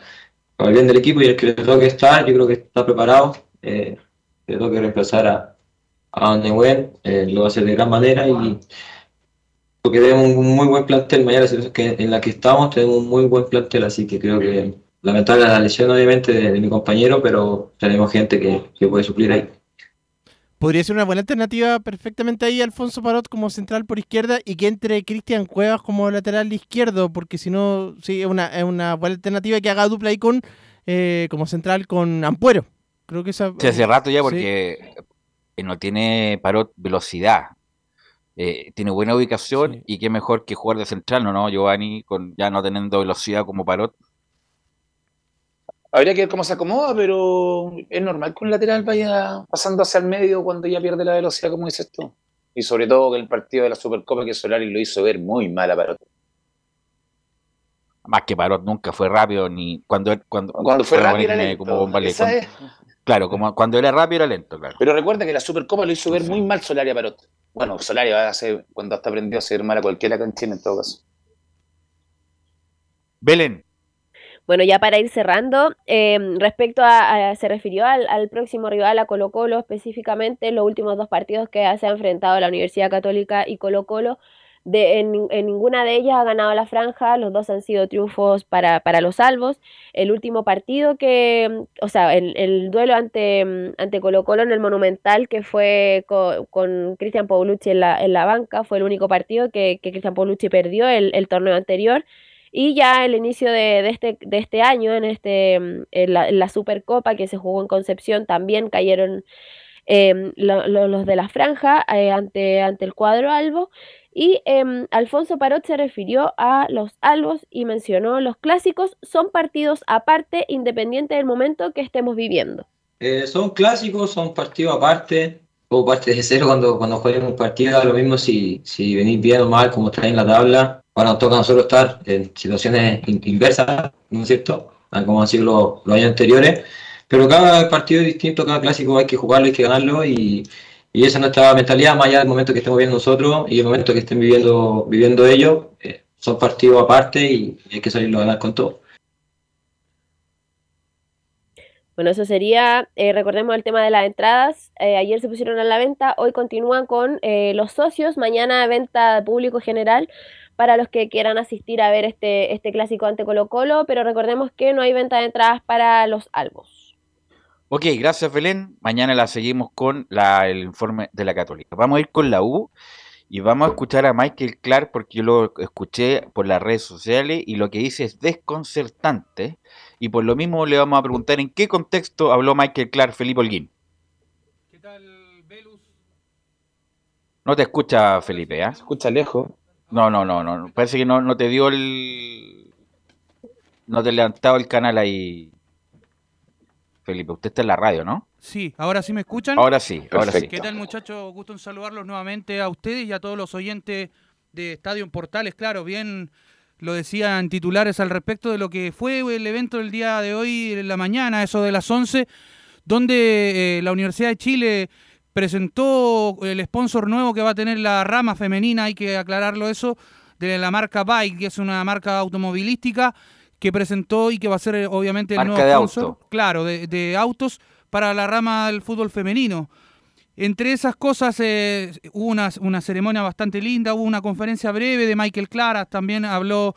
para el bien del equipo y el que le toque estar, yo creo que está preparado. Eh, le toque reemplazar a, a Nehuen, eh, lo hacer de gran manera y porque tenemos un muy buen plantel, mañana la situación que, en la que estamos tenemos un muy buen plantel, así que creo que lamentable la lesión obviamente de, de mi compañero, pero tenemos gente que, que puede suplir ahí. Podría ser una buena alternativa perfectamente ahí Alfonso Parot como central por izquierda y que entre Cristian Cuevas como lateral izquierdo, porque si no, sí, es una, es una buena alternativa que haga dupla ahí con eh, como central con Ampuero. Creo que esa Sí, hace rato ya porque eh, no tiene parot velocidad. Eh, tiene buena ubicación y qué mejor que jugar de central, ¿no? no Giovanni, con ya no teniendo velocidad como parot. Habría que ver cómo se acomoda, pero es normal que un lateral vaya pasando hacia el medio cuando ya pierde la velocidad, como dices tú. Y sobre todo que el partido de la Supercopa que Solari lo hizo ver muy mal a Parot. Más que parot nunca fue rápido ni cuando cuando, Cuando fue rápido era Bolívar lento. como bomba Esa cuando- es. Claro, como cuando era rápido era lento, claro. Pero recuerda que la Supercopa lo hizo ver muy mal Solari a Parot. Bueno, Solari va a hacer, cuando está aprendido a hacer mal a cualquiera acá en Chile en todo caso. Belén. Bueno, ya para ir cerrando, eh, respecto a, a- se refirió al, al próximo rival, a Colo Colo específicamente, los últimos dos partidos que se ha enfrentado la Universidad Católica y Colo Colo, de, en, en ninguna de ellas ha ganado la franja, los dos han sido triunfos para, para los salvos. El último partido que, o sea, el, el duelo ante, mm, ante Colo Colo en el Monumental, que fue co- con Cristian Paulucci en la, en la banca, fue el único partido que, que Cristian Paulucci perdió el, el torneo anterior. Y ya el inicio de, de este, de este año, en, este, mm, en, la, en la Supercopa que se jugó en Concepción, también cayeron lo- los de la franja eh, ante, ante el cuadro albo. Y em, Alfonso Parot se refirió a los albos y mencionó los clásicos son partidos aparte, independiente del momento que estemos viviendo. Eh, son clásicos, son partidos aparte, o parte de cero cuando, cuando jueguen un partido, lo mismo si, si venís bien o mal, como está en la tabla. Ahora nos toca a nosotros estar en situaciones in- inversas, ¿no es cierto? Ah, Como han sido los, los años anteriores. pero cada partido es distinto, cada clásico hay que jugarlo, hay que ganarlo y, y esa es nuestra mentalidad, más allá del momento que estemos viviendo nosotros y el momento que estén viviendo, viviendo ellos, eh, son partidos aparte y, hay que salirlo a ganar con todo. Bueno, eso sería, eh, recordemos el tema de las entradas, eh, ayer se pusieron a la venta, hoy continúan con los socios, mañana venta público general para los que quieran asistir a ver este, este clásico ante Colo Colo, pero recordemos que no hay venta de entradas para los albos. Ok, gracias Belén. Mañana la seguimos con la, el informe de la Católica. Vamos a ir con la U y vamos a escuchar a Michael Clark porque yo lo escuché por las redes sociales y lo que dice es desconcertante. Y por lo mismo le vamos a preguntar en qué contexto habló Michael Clark Felipe Holguín. ¿Qué tal, Velus? No te escucha Felipe, ¿ah? escucha lejos. No, no, no, no. Parece que no, no te dio el. No te levantado el canal ahí. Felipe, usted está en la radio, ¿no? Sí, ahora sí me escuchan. Ahora sí, ahora sí. ¿Qué tal, muchachos? Gusto en saludarlos nuevamente a ustedes y a todos los oyentes de Estadio en Portales. Claro, bien lo decían titulares al respecto de lo que fue el evento del día de hoy, en la mañana, eso de las 11, donde eh, la Universidad de Chile presentó el sponsor nuevo que va a tener la rama femenina, hay que aclararlo eso, de la marca Bike, que es una marca automovilística que presentó y que va a ser eh, obviamente el Marca nuevo de sponsor, auto. claro, de, de autos para la rama del fútbol femenino. Entre esas cosas eh, hubo una, una ceremonia bastante linda, hubo una conferencia breve de Michael Clara, también habló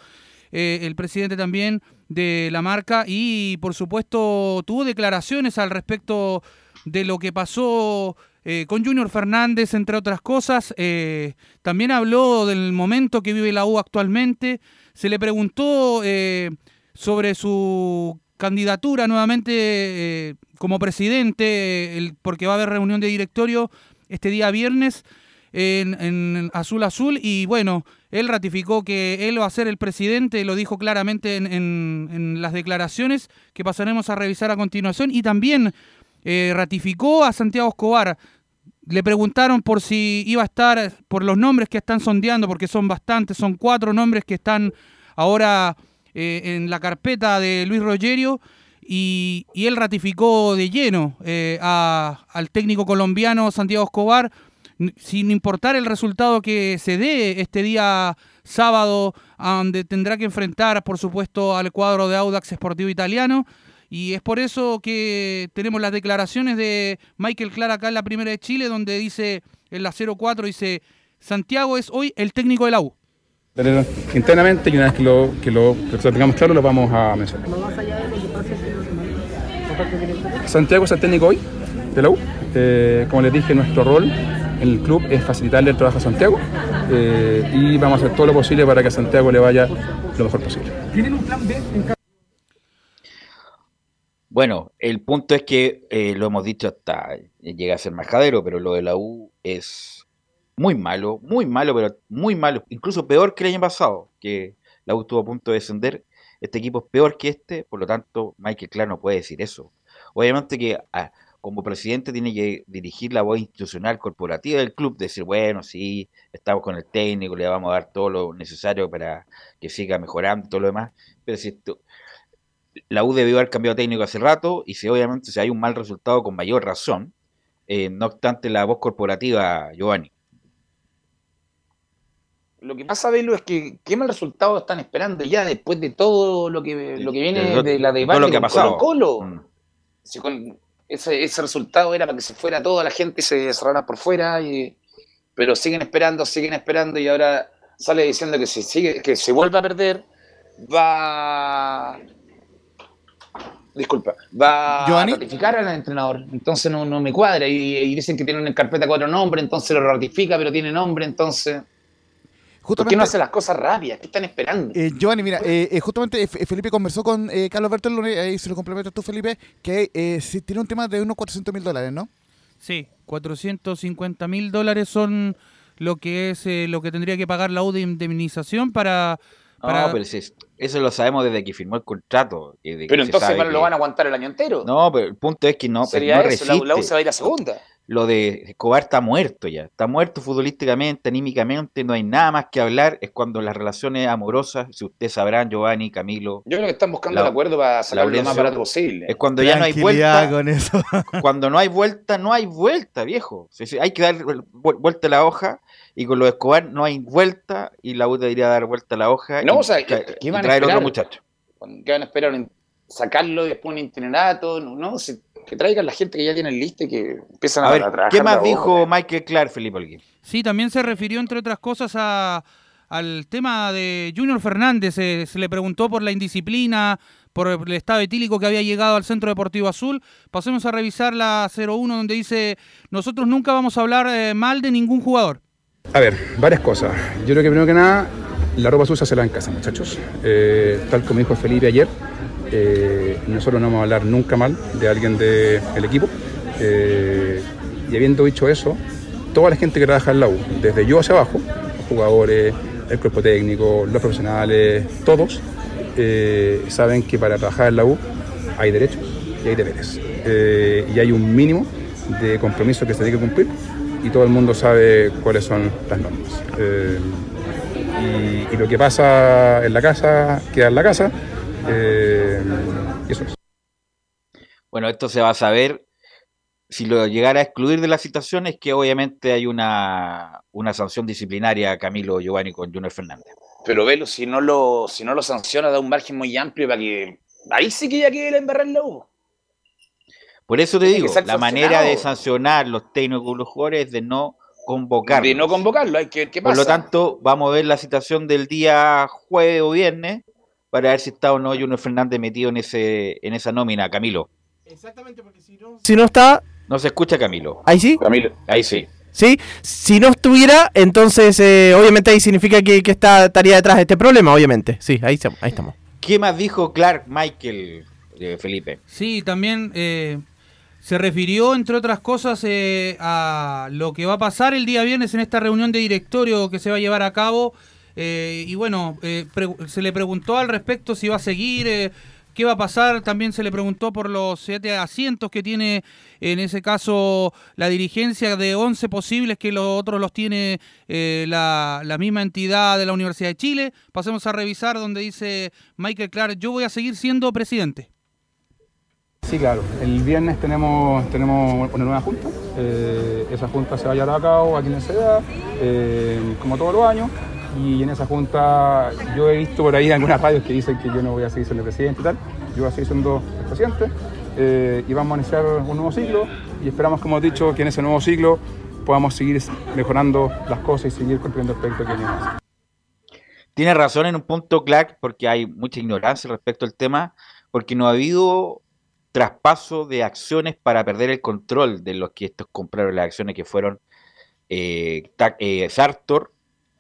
eh, el presidente también de la marca y por supuesto tuvo declaraciones al respecto de lo que pasó eh, con Junior Fernández, entre otras cosas. Eh, también habló del momento que vive la U actualmente. Se le preguntó eh, sobre su candidatura nuevamente eh, como presidente, eh, el- porque va a haber reunión de directorio este día viernes en, en Azul Azul y bueno, él ratificó que él va a ser el presidente, lo dijo claramente en, en- las declaraciones que pasaremos a revisar a continuación y también eh, ratificó a Santiago Escobar. Le preguntaron por si iba a estar, por los nombres que están sondeando, porque son bastantes, son cuatro nombres que están ahora eh, en la carpeta de Luis Rogerio y, él ratificó de lleno eh, al técnico colombiano Santiago Escobar, sin importar el resultado que se dé este día sábado, donde tendrá que enfrentar, por supuesto, al cuadro de Audax Sportivo Italiano. Y es por eso que tenemos las declaraciones de Michael Clara acá en la Primera de Chile, donde dice, en la 04, dice, Santiago es hoy el técnico de la U. tener internamente y una vez que lo, que lo, que lo tengamos claro lo vamos a mencionar. Santiago es el técnico hoy de la U. Eh, como les dije, nuestro rol en el club es facilitarle el trabajo a Santiago eh, y vamos a hacer todo lo posible para que a Santiago le vaya lo mejor posible. ¿Tienen un plan B en caso Bueno, el punto es que eh, lo hemos dicho hasta llega a ser majadero, pero lo de la U es muy malo, muy malo, pero muy malo, incluso peor que el año pasado, que la U estuvo a punto de descender. Este equipo es peor que este, por lo tanto, Michael Clark no puede decir eso. Obviamente que ah, como presidente tiene que dirigir la voz institucional corporativa del club, decir, bueno, sí, estamos con el técnico, le vamos a dar todo lo necesario para que siga mejorando y todo lo demás, pero si la U debió haber cambiado técnico hace rato y si obviamente si hay un mal resultado con mayor razón, eh, no obstante la voz corporativa, Giovanni. Lo que pasa, Velo, es que qué mal resultado están esperando ya después de todo lo que, lo que viene de- de la de debate todo lo que ha con pasado. Colo Mm. Si con ese, ese resultado era para que se fuera toda la gente y se cerrara por fuera, y, pero siguen esperando, siguen esperando y ahora sale diciendo que si sigue, que se vuelve a perder, va disculpa, va ¿Giovanni? a ratificar al entrenador. Entonces no, no me cuadra. Y, y dicen que tienen en carpeta cuatro nombres, entonces lo ratifica, pero tiene nombre, entonces. ¿Por qué Justamente- no hace las cosas rápidas? ¿Qué están esperando? Eh, Giovanni, mira, eh, eh, justamente Fe- Felipe conversó con eh, Carlos Bertolone, ahí se lo complementas tú, Felipe, que eh, sí tiene un tema de unos 400 mil dólares, ¿no? Sí, 450 mil dólares son lo que es eh, lo que tendría que pagar la U de indemnización para... para- No, pero si es- eso lo sabemos desde que firmó el contrato. y de que Pero entonces van- lo que- van a aguantar el año entero. No, pero el punto es que no, Sería no eso, la, la U se va a ir a segunda. Lo de Escobar está muerto ya, está muerto futbolísticamente, anímicamente, no hay nada más que hablar, es cuando las relaciones amorosas, si ustedes sabrán, Giovanni, Camilo. Yo creo que están buscando el acuerdo para sacarlo lo más barato posible. Es cuando ya no hay vuelta. Con eso. cuando no hay vuelta, no hay vuelta, viejo. hay que dar vuelta a la hoja y con los Escobar no hay vuelta y la U debería dar vuelta a la hoja no, y, o sea, ¿qué van a traer otro muchacho. ¿Qué van a esperar? ¿Sacarlo y después un itinerato? No, se que traigan la gente que ya tienen lista y que empiezan a, ver, trabajar. ¿Qué más dijo Michael Clark, Felipe Olguín? Sí, también se refirió, entre otras cosas, a, al tema de Junior Fernández. se le preguntó por la indisciplina, por el estado etílico que había llegado al Centro Deportivo Azul. Pasemos a revisar la 01, donde dice: Nosotros nunca vamos a hablar eh, mal de ningún jugador. A ver, varias cosas. Yo creo que primero que nada, la ropa sucia se la en casa, muchachos. Eh, tal como dijo Felipe ayer, eh, nosotros no vamos a hablar nunca mal de alguien del equipo. Eh, y habiendo dicho eso, toda la gente que trabaja en la U, desde yo hacia abajo, los jugadores, el cuerpo técnico, los profesionales, todos, eh, saben que para trabajar en la U hay derechos y hay deberes. y hay un mínimo de compromiso que se tiene que cumplir y todo el mundo sabe cuáles son las normas. y, lo que pasa en la casa queda en la casa eh, eso es. Bueno, esto se va a saber si lo llegara a excluir de la citación es que obviamente hay una, una sanción disciplinaria Camilo Giovanni con Junior Fernández. Pero Velo, si no lo, si no lo sanciona, da un margen muy amplio para que. Ahí sí que ya quede embarrar la U. Por eso te digo, la manera de sancionar los técnicos los jugadores es de no convocarlos. De no convocarlo, hay que ver qué pasa. Por lo tanto, vamos a ver la citación del día jueves o viernes para ver si está o no Junior Fernández metido en ese en esa nómina, Camilo. Exactamente, porque si no... Si no está... No se escucha Camilo. ¿Ahí sí? Camilo, ahí sí. Sí, si no estuviera, entonces eh, obviamente ahí significa que, que está, estaría detrás de este problema, obviamente. Sí, ahí, ahí estamos. ¿Qué más dijo Clark Michael, eh, Felipe? Sí, también eh, se refirió, entre otras cosas, a lo que va a pasar el día viernes en esta reunión de directorio que se va a llevar a cabo eh, y bueno, eh, se le preguntó al respecto si va a seguir, eh, qué va a pasar. También se le preguntó por los siete asientos que tiene, en ese caso, la dirigencia de 11 posibles, que los otros los tiene la, misma entidad de la Universidad de Chile. Pasemos a revisar donde dice Michael Clark, yo voy a seguir siendo presidente. Sí, claro. El viernes tenemos, tenemos una nueva junta. esa junta se va a llevar a cabo aquí en la ciudad, como todos los años y en esa junta yo he visto por ahí algunas radios que dicen que yo no voy a seguir siendo presidente y tal, yo voy a seguir siendo el presidente eh, y vamos a iniciar un nuevo ciclo y esperamos, como he dicho, que en ese nuevo ciclo podamos seguir mejorando las cosas y seguir cumpliendo el proyecto que tenemos. Tiene razón en un punto, Clark, porque hay mucha ignorancia respecto al tema, porque no ha habido traspaso de acciones para perder el control de los que estos compraron las acciones que fueron eh, eh Sartor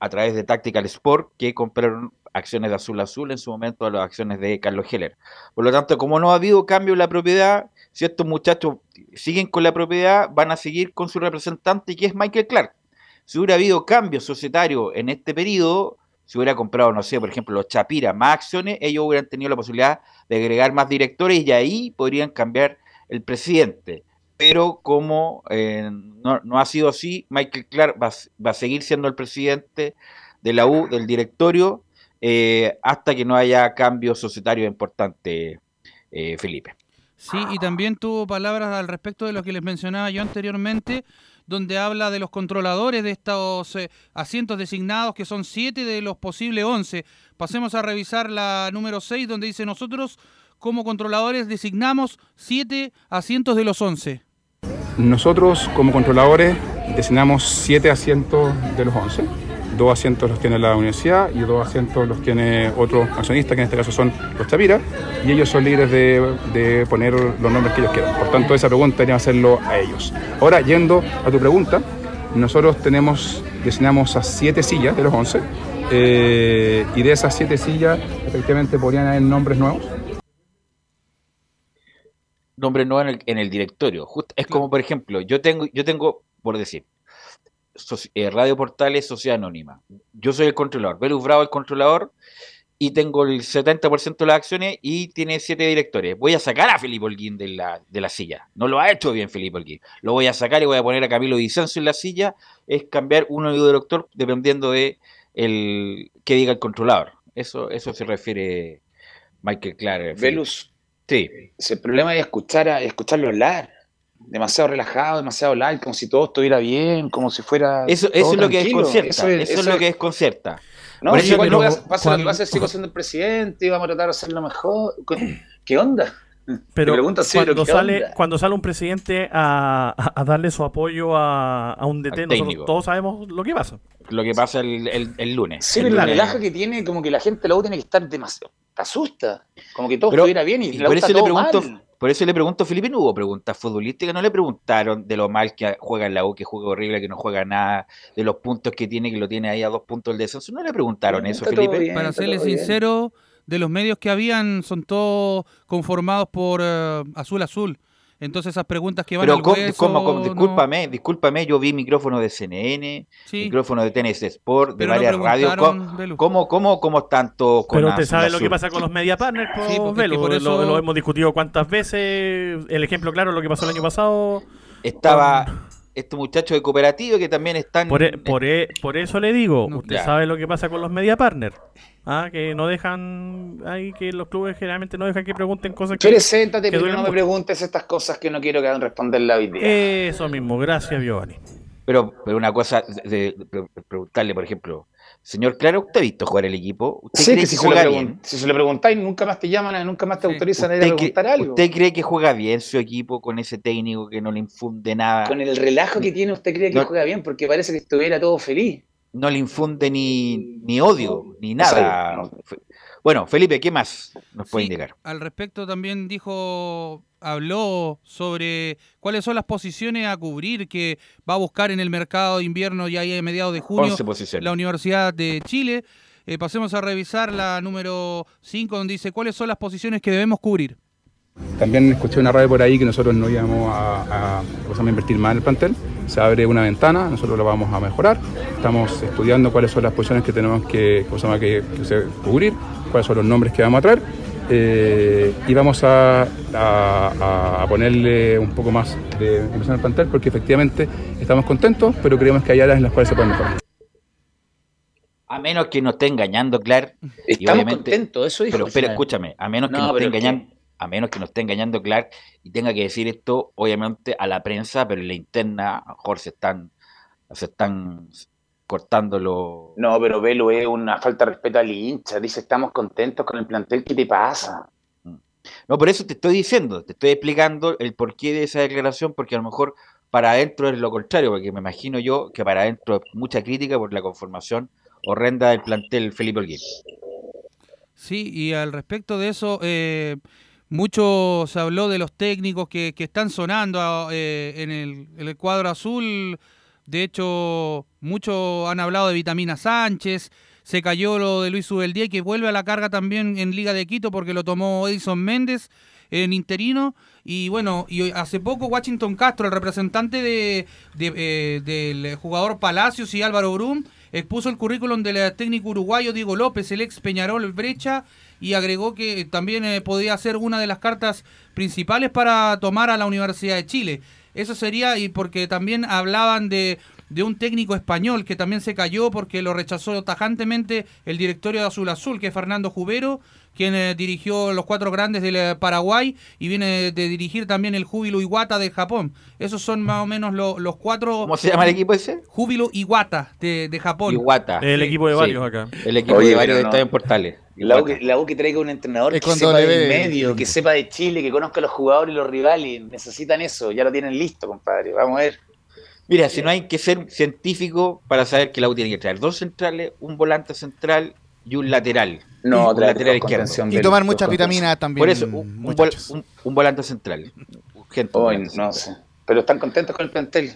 a través de Tactical Sport que compraron acciones de Azul Azul en su momento a las acciones de Carlos Heller. Por lo tanto, como no ha habido cambio en la propiedad, si estos muchachos siguen con la propiedad, van a seguir con su representante, que es Michael Clark. Si hubiera habido cambio societario en este periodo, si hubiera comprado, no sé, por ejemplo, los Chapira más acciones, ellos hubieran tenido la posibilidad de agregar más directores y ahí podrían cambiar el presidente pero como eh, no, ha sido así, Michael Clark va, a seguir siendo el presidente de la U, del directorio, eh, hasta que no haya cambios societarios importantes, eh, Felipe. Sí, y también tuvo palabras al respecto de lo que les mencionaba yo anteriormente, donde habla de los controladores de estos asientos designados, que son siete de los posibles once. Pasemos a revisar la número seis, donde dice nosotros como controladores designamos siete asientos de los once. Nosotros como controladores designamos siete asientos de los once. Dos asientos los tiene la universidad y dos asientos los tiene otro accionista, que en este caso son los Chapira, y ellos son libres de, poner los nombres que ellos quieran. Por tanto, esa pregunta debería hacerlo a ellos. Ahora, yendo a tu pregunta, nosotros tenemos, designamos a siete sillas de los once, eh, y de esas siete sillas, efectivamente, podrían haber nombres nuevos nombre no en el, en el directorio. es como, por ejemplo, yo tengo, yo tengo, por decir, eh, Radio Portales, Sociedad Anónima. Yo soy el controlador, Belus Bravo el controlador, y tengo el 70% de las acciones y tiene siete directores. Voy a sacar a Felipe Holguín de la, de la silla. No lo ha hecho bien Felipe Holguín. Lo voy a sacar y voy a poner a Camilo Vicencio en la silla. Es cambiar uno de director dependiendo de el que diga el controlador. Eso, eso se refiere Michael Clark. Velus. Sí. El problema es escuchar a, escucharlo hablar. Demasiado relajado, demasiado light, como si todo estuviera bien, como si fuera. Eso, eso es lo que desconcierta. Eso Eso, es- lo que desconcierta. No, Por si eso- igual lo pasa, pasa lo que pasa, sigo siendo el presidente y vamos a tratar de hacerlo mejor. ¿Qué onda? Pero sí, cuando ¿qué sale, onda? cuando sale un presidente a, a- a darle su apoyo a, a un DT, nosotros todos sabemos lo que pasa. Lo que pasa el, el- el lunes. Sí, El pero la lunes. relaja que tiene, como que la gente luego tiene que estar demasiado. Te asusta. Como que todo Pero- estuviera bien y, y la por eso le todo pregunto, mal. por eso le pregunto a Felipe, no hubo preguntas futbolísticas, no le preguntaron de lo mal que juega en la U, que juega horrible, que no juega nada, de los puntos que tiene, que lo tiene ahí a dos puntos del descenso, no le preguntaron eso, Felipe. Para serle sincero, de los medios que habían, son todos conformados por eh, Azul Azul. Entonces esas preguntas que van Pero al ¿cómo- hueso, cómo- cómo? no- discúlpame, yo vi micrófono de CNN, Sí. micrófono de TNS Sport, de Pero no varias radios. ¿Cómo, cómo, cómo, cómo están todos con Pero usted sabe lo que pasa con los media partners, po, Sí, Velo, por lo- eso- lo, hemos discutido cuántas veces. El ejemplo claro, lo que pasó el año pasado. Estaba este muchacho de cooperativa que también están... Por, e- por, e- por eso le digo, usted Ya. sabe lo que pasa con los media partners. Ah, que no dejan, ahí que los clubes generalmente no dejan que pregunten cosas que, Preséntate, que pero no me preguntes estas cosas que no quiero que hagan responderla hoy día. Eso mismo, gracias Giovanni. Pero, pero una cosa, de, de- de preguntarle, por ejemplo, señor Claro, ¿usted ha visto jugar el equipo? ¿Usted Sí, cree que que, si juega bien? si se lo preguntáis, nunca más te llaman, nunca más te autorizan a ir a ¿Usted, preguntar cree, algo. usted cree que juega bien su equipo con ese técnico que no le infunde nada? Con el relajo que tiene, usted cree que No. juega bien porque parece que estuviera todo feliz. No le infunde ni, ni odio, ni nada. Bueno, Felipe, ¿qué más nos puede Sí, indicar? Al respecto también dijo, habló sobre cuáles son las posiciones a cubrir que va a buscar en el mercado de invierno ya ahí a mediados de junio 11 posiciones. la Universidad de Chile. Eh, pasemos a revisar la número 5 donde dice cuáles son las posiciones que debemos cubrir. También escuché una radio por ahí que nosotros no íbamos a, a, ¿cómo se llama? invertir más en el plantel. Se abre una ventana, nosotros lo vamos a mejorar. Estamos estudiando cuáles son las posiciones que tenemos que, que, cubrir, cuáles son los nombres que vamos a traer. eh, y vamos a, a- a- a ponerle un poco más de inversión al plantel porque efectivamente estamos contentos, pero creemos que hay áreas en las cuales se pueden mejorar. A menos que nos esté engañando, Clar. y Estamos obviamente- contentos, eso dijo Pero, escúchame, a menos que No, nos esté engañando, a menos que nos esté engañando Clark y tenga que decir esto, obviamente, a la prensa, pero en la interna, a lo mejor se están, se están cortando los. No, pero Velo es una falta de respeto al hincha. Dice, estamos contentos con el plantel. ¿Qué te pasa? No, por eso te estoy diciendo, te estoy explicando el porqué de esa declaración, porque a lo mejor para adentro es lo contrario, porque me imagino yo que para adentro es mucha crítica por la conformación horrenda del plantel Felipe Holguín. Sí, y al respecto de eso, eh, mucho se habló de los técnicos que, están sonando eh, en, el, cuadro azul. De hecho, muchos han hablado de Vitamina Sánchez. Se cayó lo de Luis Ubeldía, que vuelve a la carga también en Liga de Quito porque lo tomó Edison Méndez en interino. Y bueno, y hace poco Washington Castro, el representante de, eh, del jugador Palacios y Álvaro Brum, expuso el currículum del técnico uruguayo Diego López, el ex Peñarol Brecha, y agregó que también eh, podía ser una de las cartas principales para tomar a la Universidad de Chile. Eso sería, y porque también hablaban de, de un técnico español que también se cayó porque lo rechazó tajantemente el directorio de Azul Azul, que es Fernando Jubero, quien eh, dirigió los cuatro grandes del eh, Paraguay y viene de dirigir también el Júbilo Iwata de Japón. Esos son más o menos lo- los cuatro... ¿Cómo se llama el equipo ese? Júbilo Iwata de, de Japón. Iwata. El Sí. equipo de Sí. varios acá. El equipo Oye, de varios no. está en Portales. La U, que, la U que traiga un entrenador Es que sepa del B. medio, que sepa de Chile, que conozca a los jugadores y los rivales. Necesitan eso, ya lo tienen listo, compadre. Vamos a ver. Mira, si no hay que ser científico para saber que la U tiene que traer dos centrales, un volante central y un lateral. No, un lateral izquierdo. Y tomar muchas contención. vitaminas también. Por eso, un, un vol- muchachos. un- un volante central. Urgente, un Hoy, volante no central. sé. Pero están contentos con el plantel.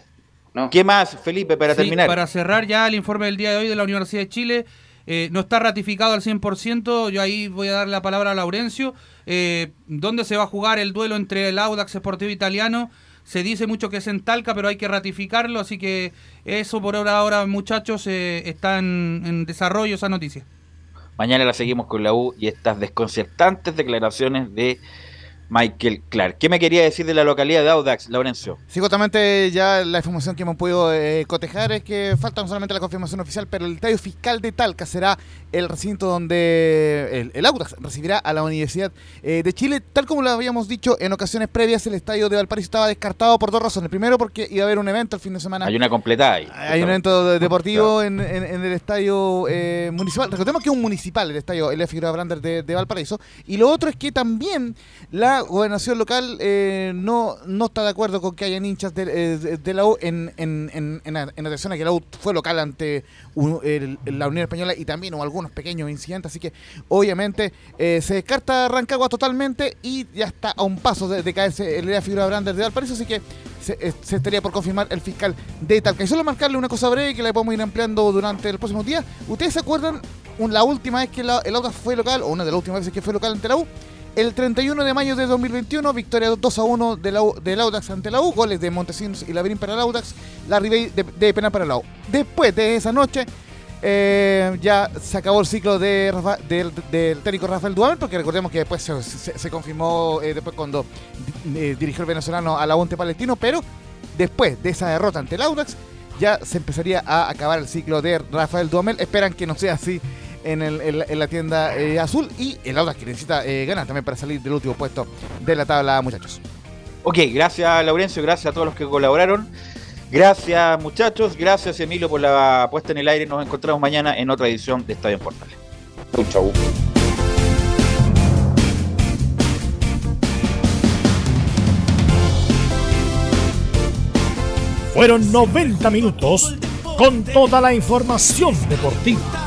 ¿no? ¿Qué más, Felipe, para Sí, terminar? Para cerrar ya el informe del día de hoy de la Universidad de Chile, eh, no está ratificado al 100%, yo ahí voy a dar la palabra a Laurencio, eh, ¿dónde se va a jugar el duelo entre el Audax Sportivo Italiano? Se dice mucho que es en Talca, pero hay que ratificarlo, así que eso por ahora, muchachos, eh, está en desarrollo esa noticia. Mañana la seguimos con la U y estas desconcertantes declaraciones de Michael Clark. ¿Qué me quería decir de la localidad de Audax, Laurencio? Sí, justamente ya la información que hemos podido eh, cotejar es que falta no solamente la confirmación oficial, pero el estadio fiscal de Talca será el recinto donde el, Audax recibirá a la Universidad eh, de Chile. Tal como lo habíamos dicho en ocasiones previas, el estadio de Valparaíso estaba descartado por dos razones. Primero, porque iba a haber un evento el fin de semana. Hay una completada ahí. Hay un evento deportivo en, el estadio eh, municipal. Recordemos que es un municipal el estadio Elia Figueroa Brander de, de Valparaíso. Y lo otro es que también la gobernación local eh, no, no está de acuerdo con que hayan hinchas de, eh, la U en, en, en, en, atención a que la U fue local ante la Unión Española y también hubo algunos pequeños incidentes, así que obviamente eh, se descarta Rancagua totalmente y ya está a un paso de, caerse el idea figura Brander de Valparaíso, así que se, estaría por confirmar el fiscal de Talca. Y solo marcarle una cosa breve que la podemos ir ampliando durante el próximo día. ¿Ustedes se acuerdan la última vez que el Audax fue local, o una de las últimas veces que fue local ante la U? El 31 de mayo de 2021, victoria 2 a 1 del Audax ante la U, goles de Montesinos y Labrín para el Audax, la Ribey de, penal para la U. Después de esa noche, eh, ya se acabó el ciclo de del, técnico Rafael Duhamel, porque recordemos que después se, confirmó eh, después cuando eh, dirigió el venezolano a la UNTE Palestino, pero después de esa derrota ante el Audax, ya se empezaría a acabar el ciclo de Rafael Duhamel. Esperan que no sea así en, la tienda eh, azul y el Audax que necesita eh, ganar también para salir del último puesto de la tabla, muchachos. Ok, gracias Laurencio, gracias a todos los que colaboraron. Gracias muchachos, gracias Emilio por la puesta en el aire. Nos encontramos mañana en otra edición de Estadio Portales. Chau, Fueron 90 minutos con toda la información deportiva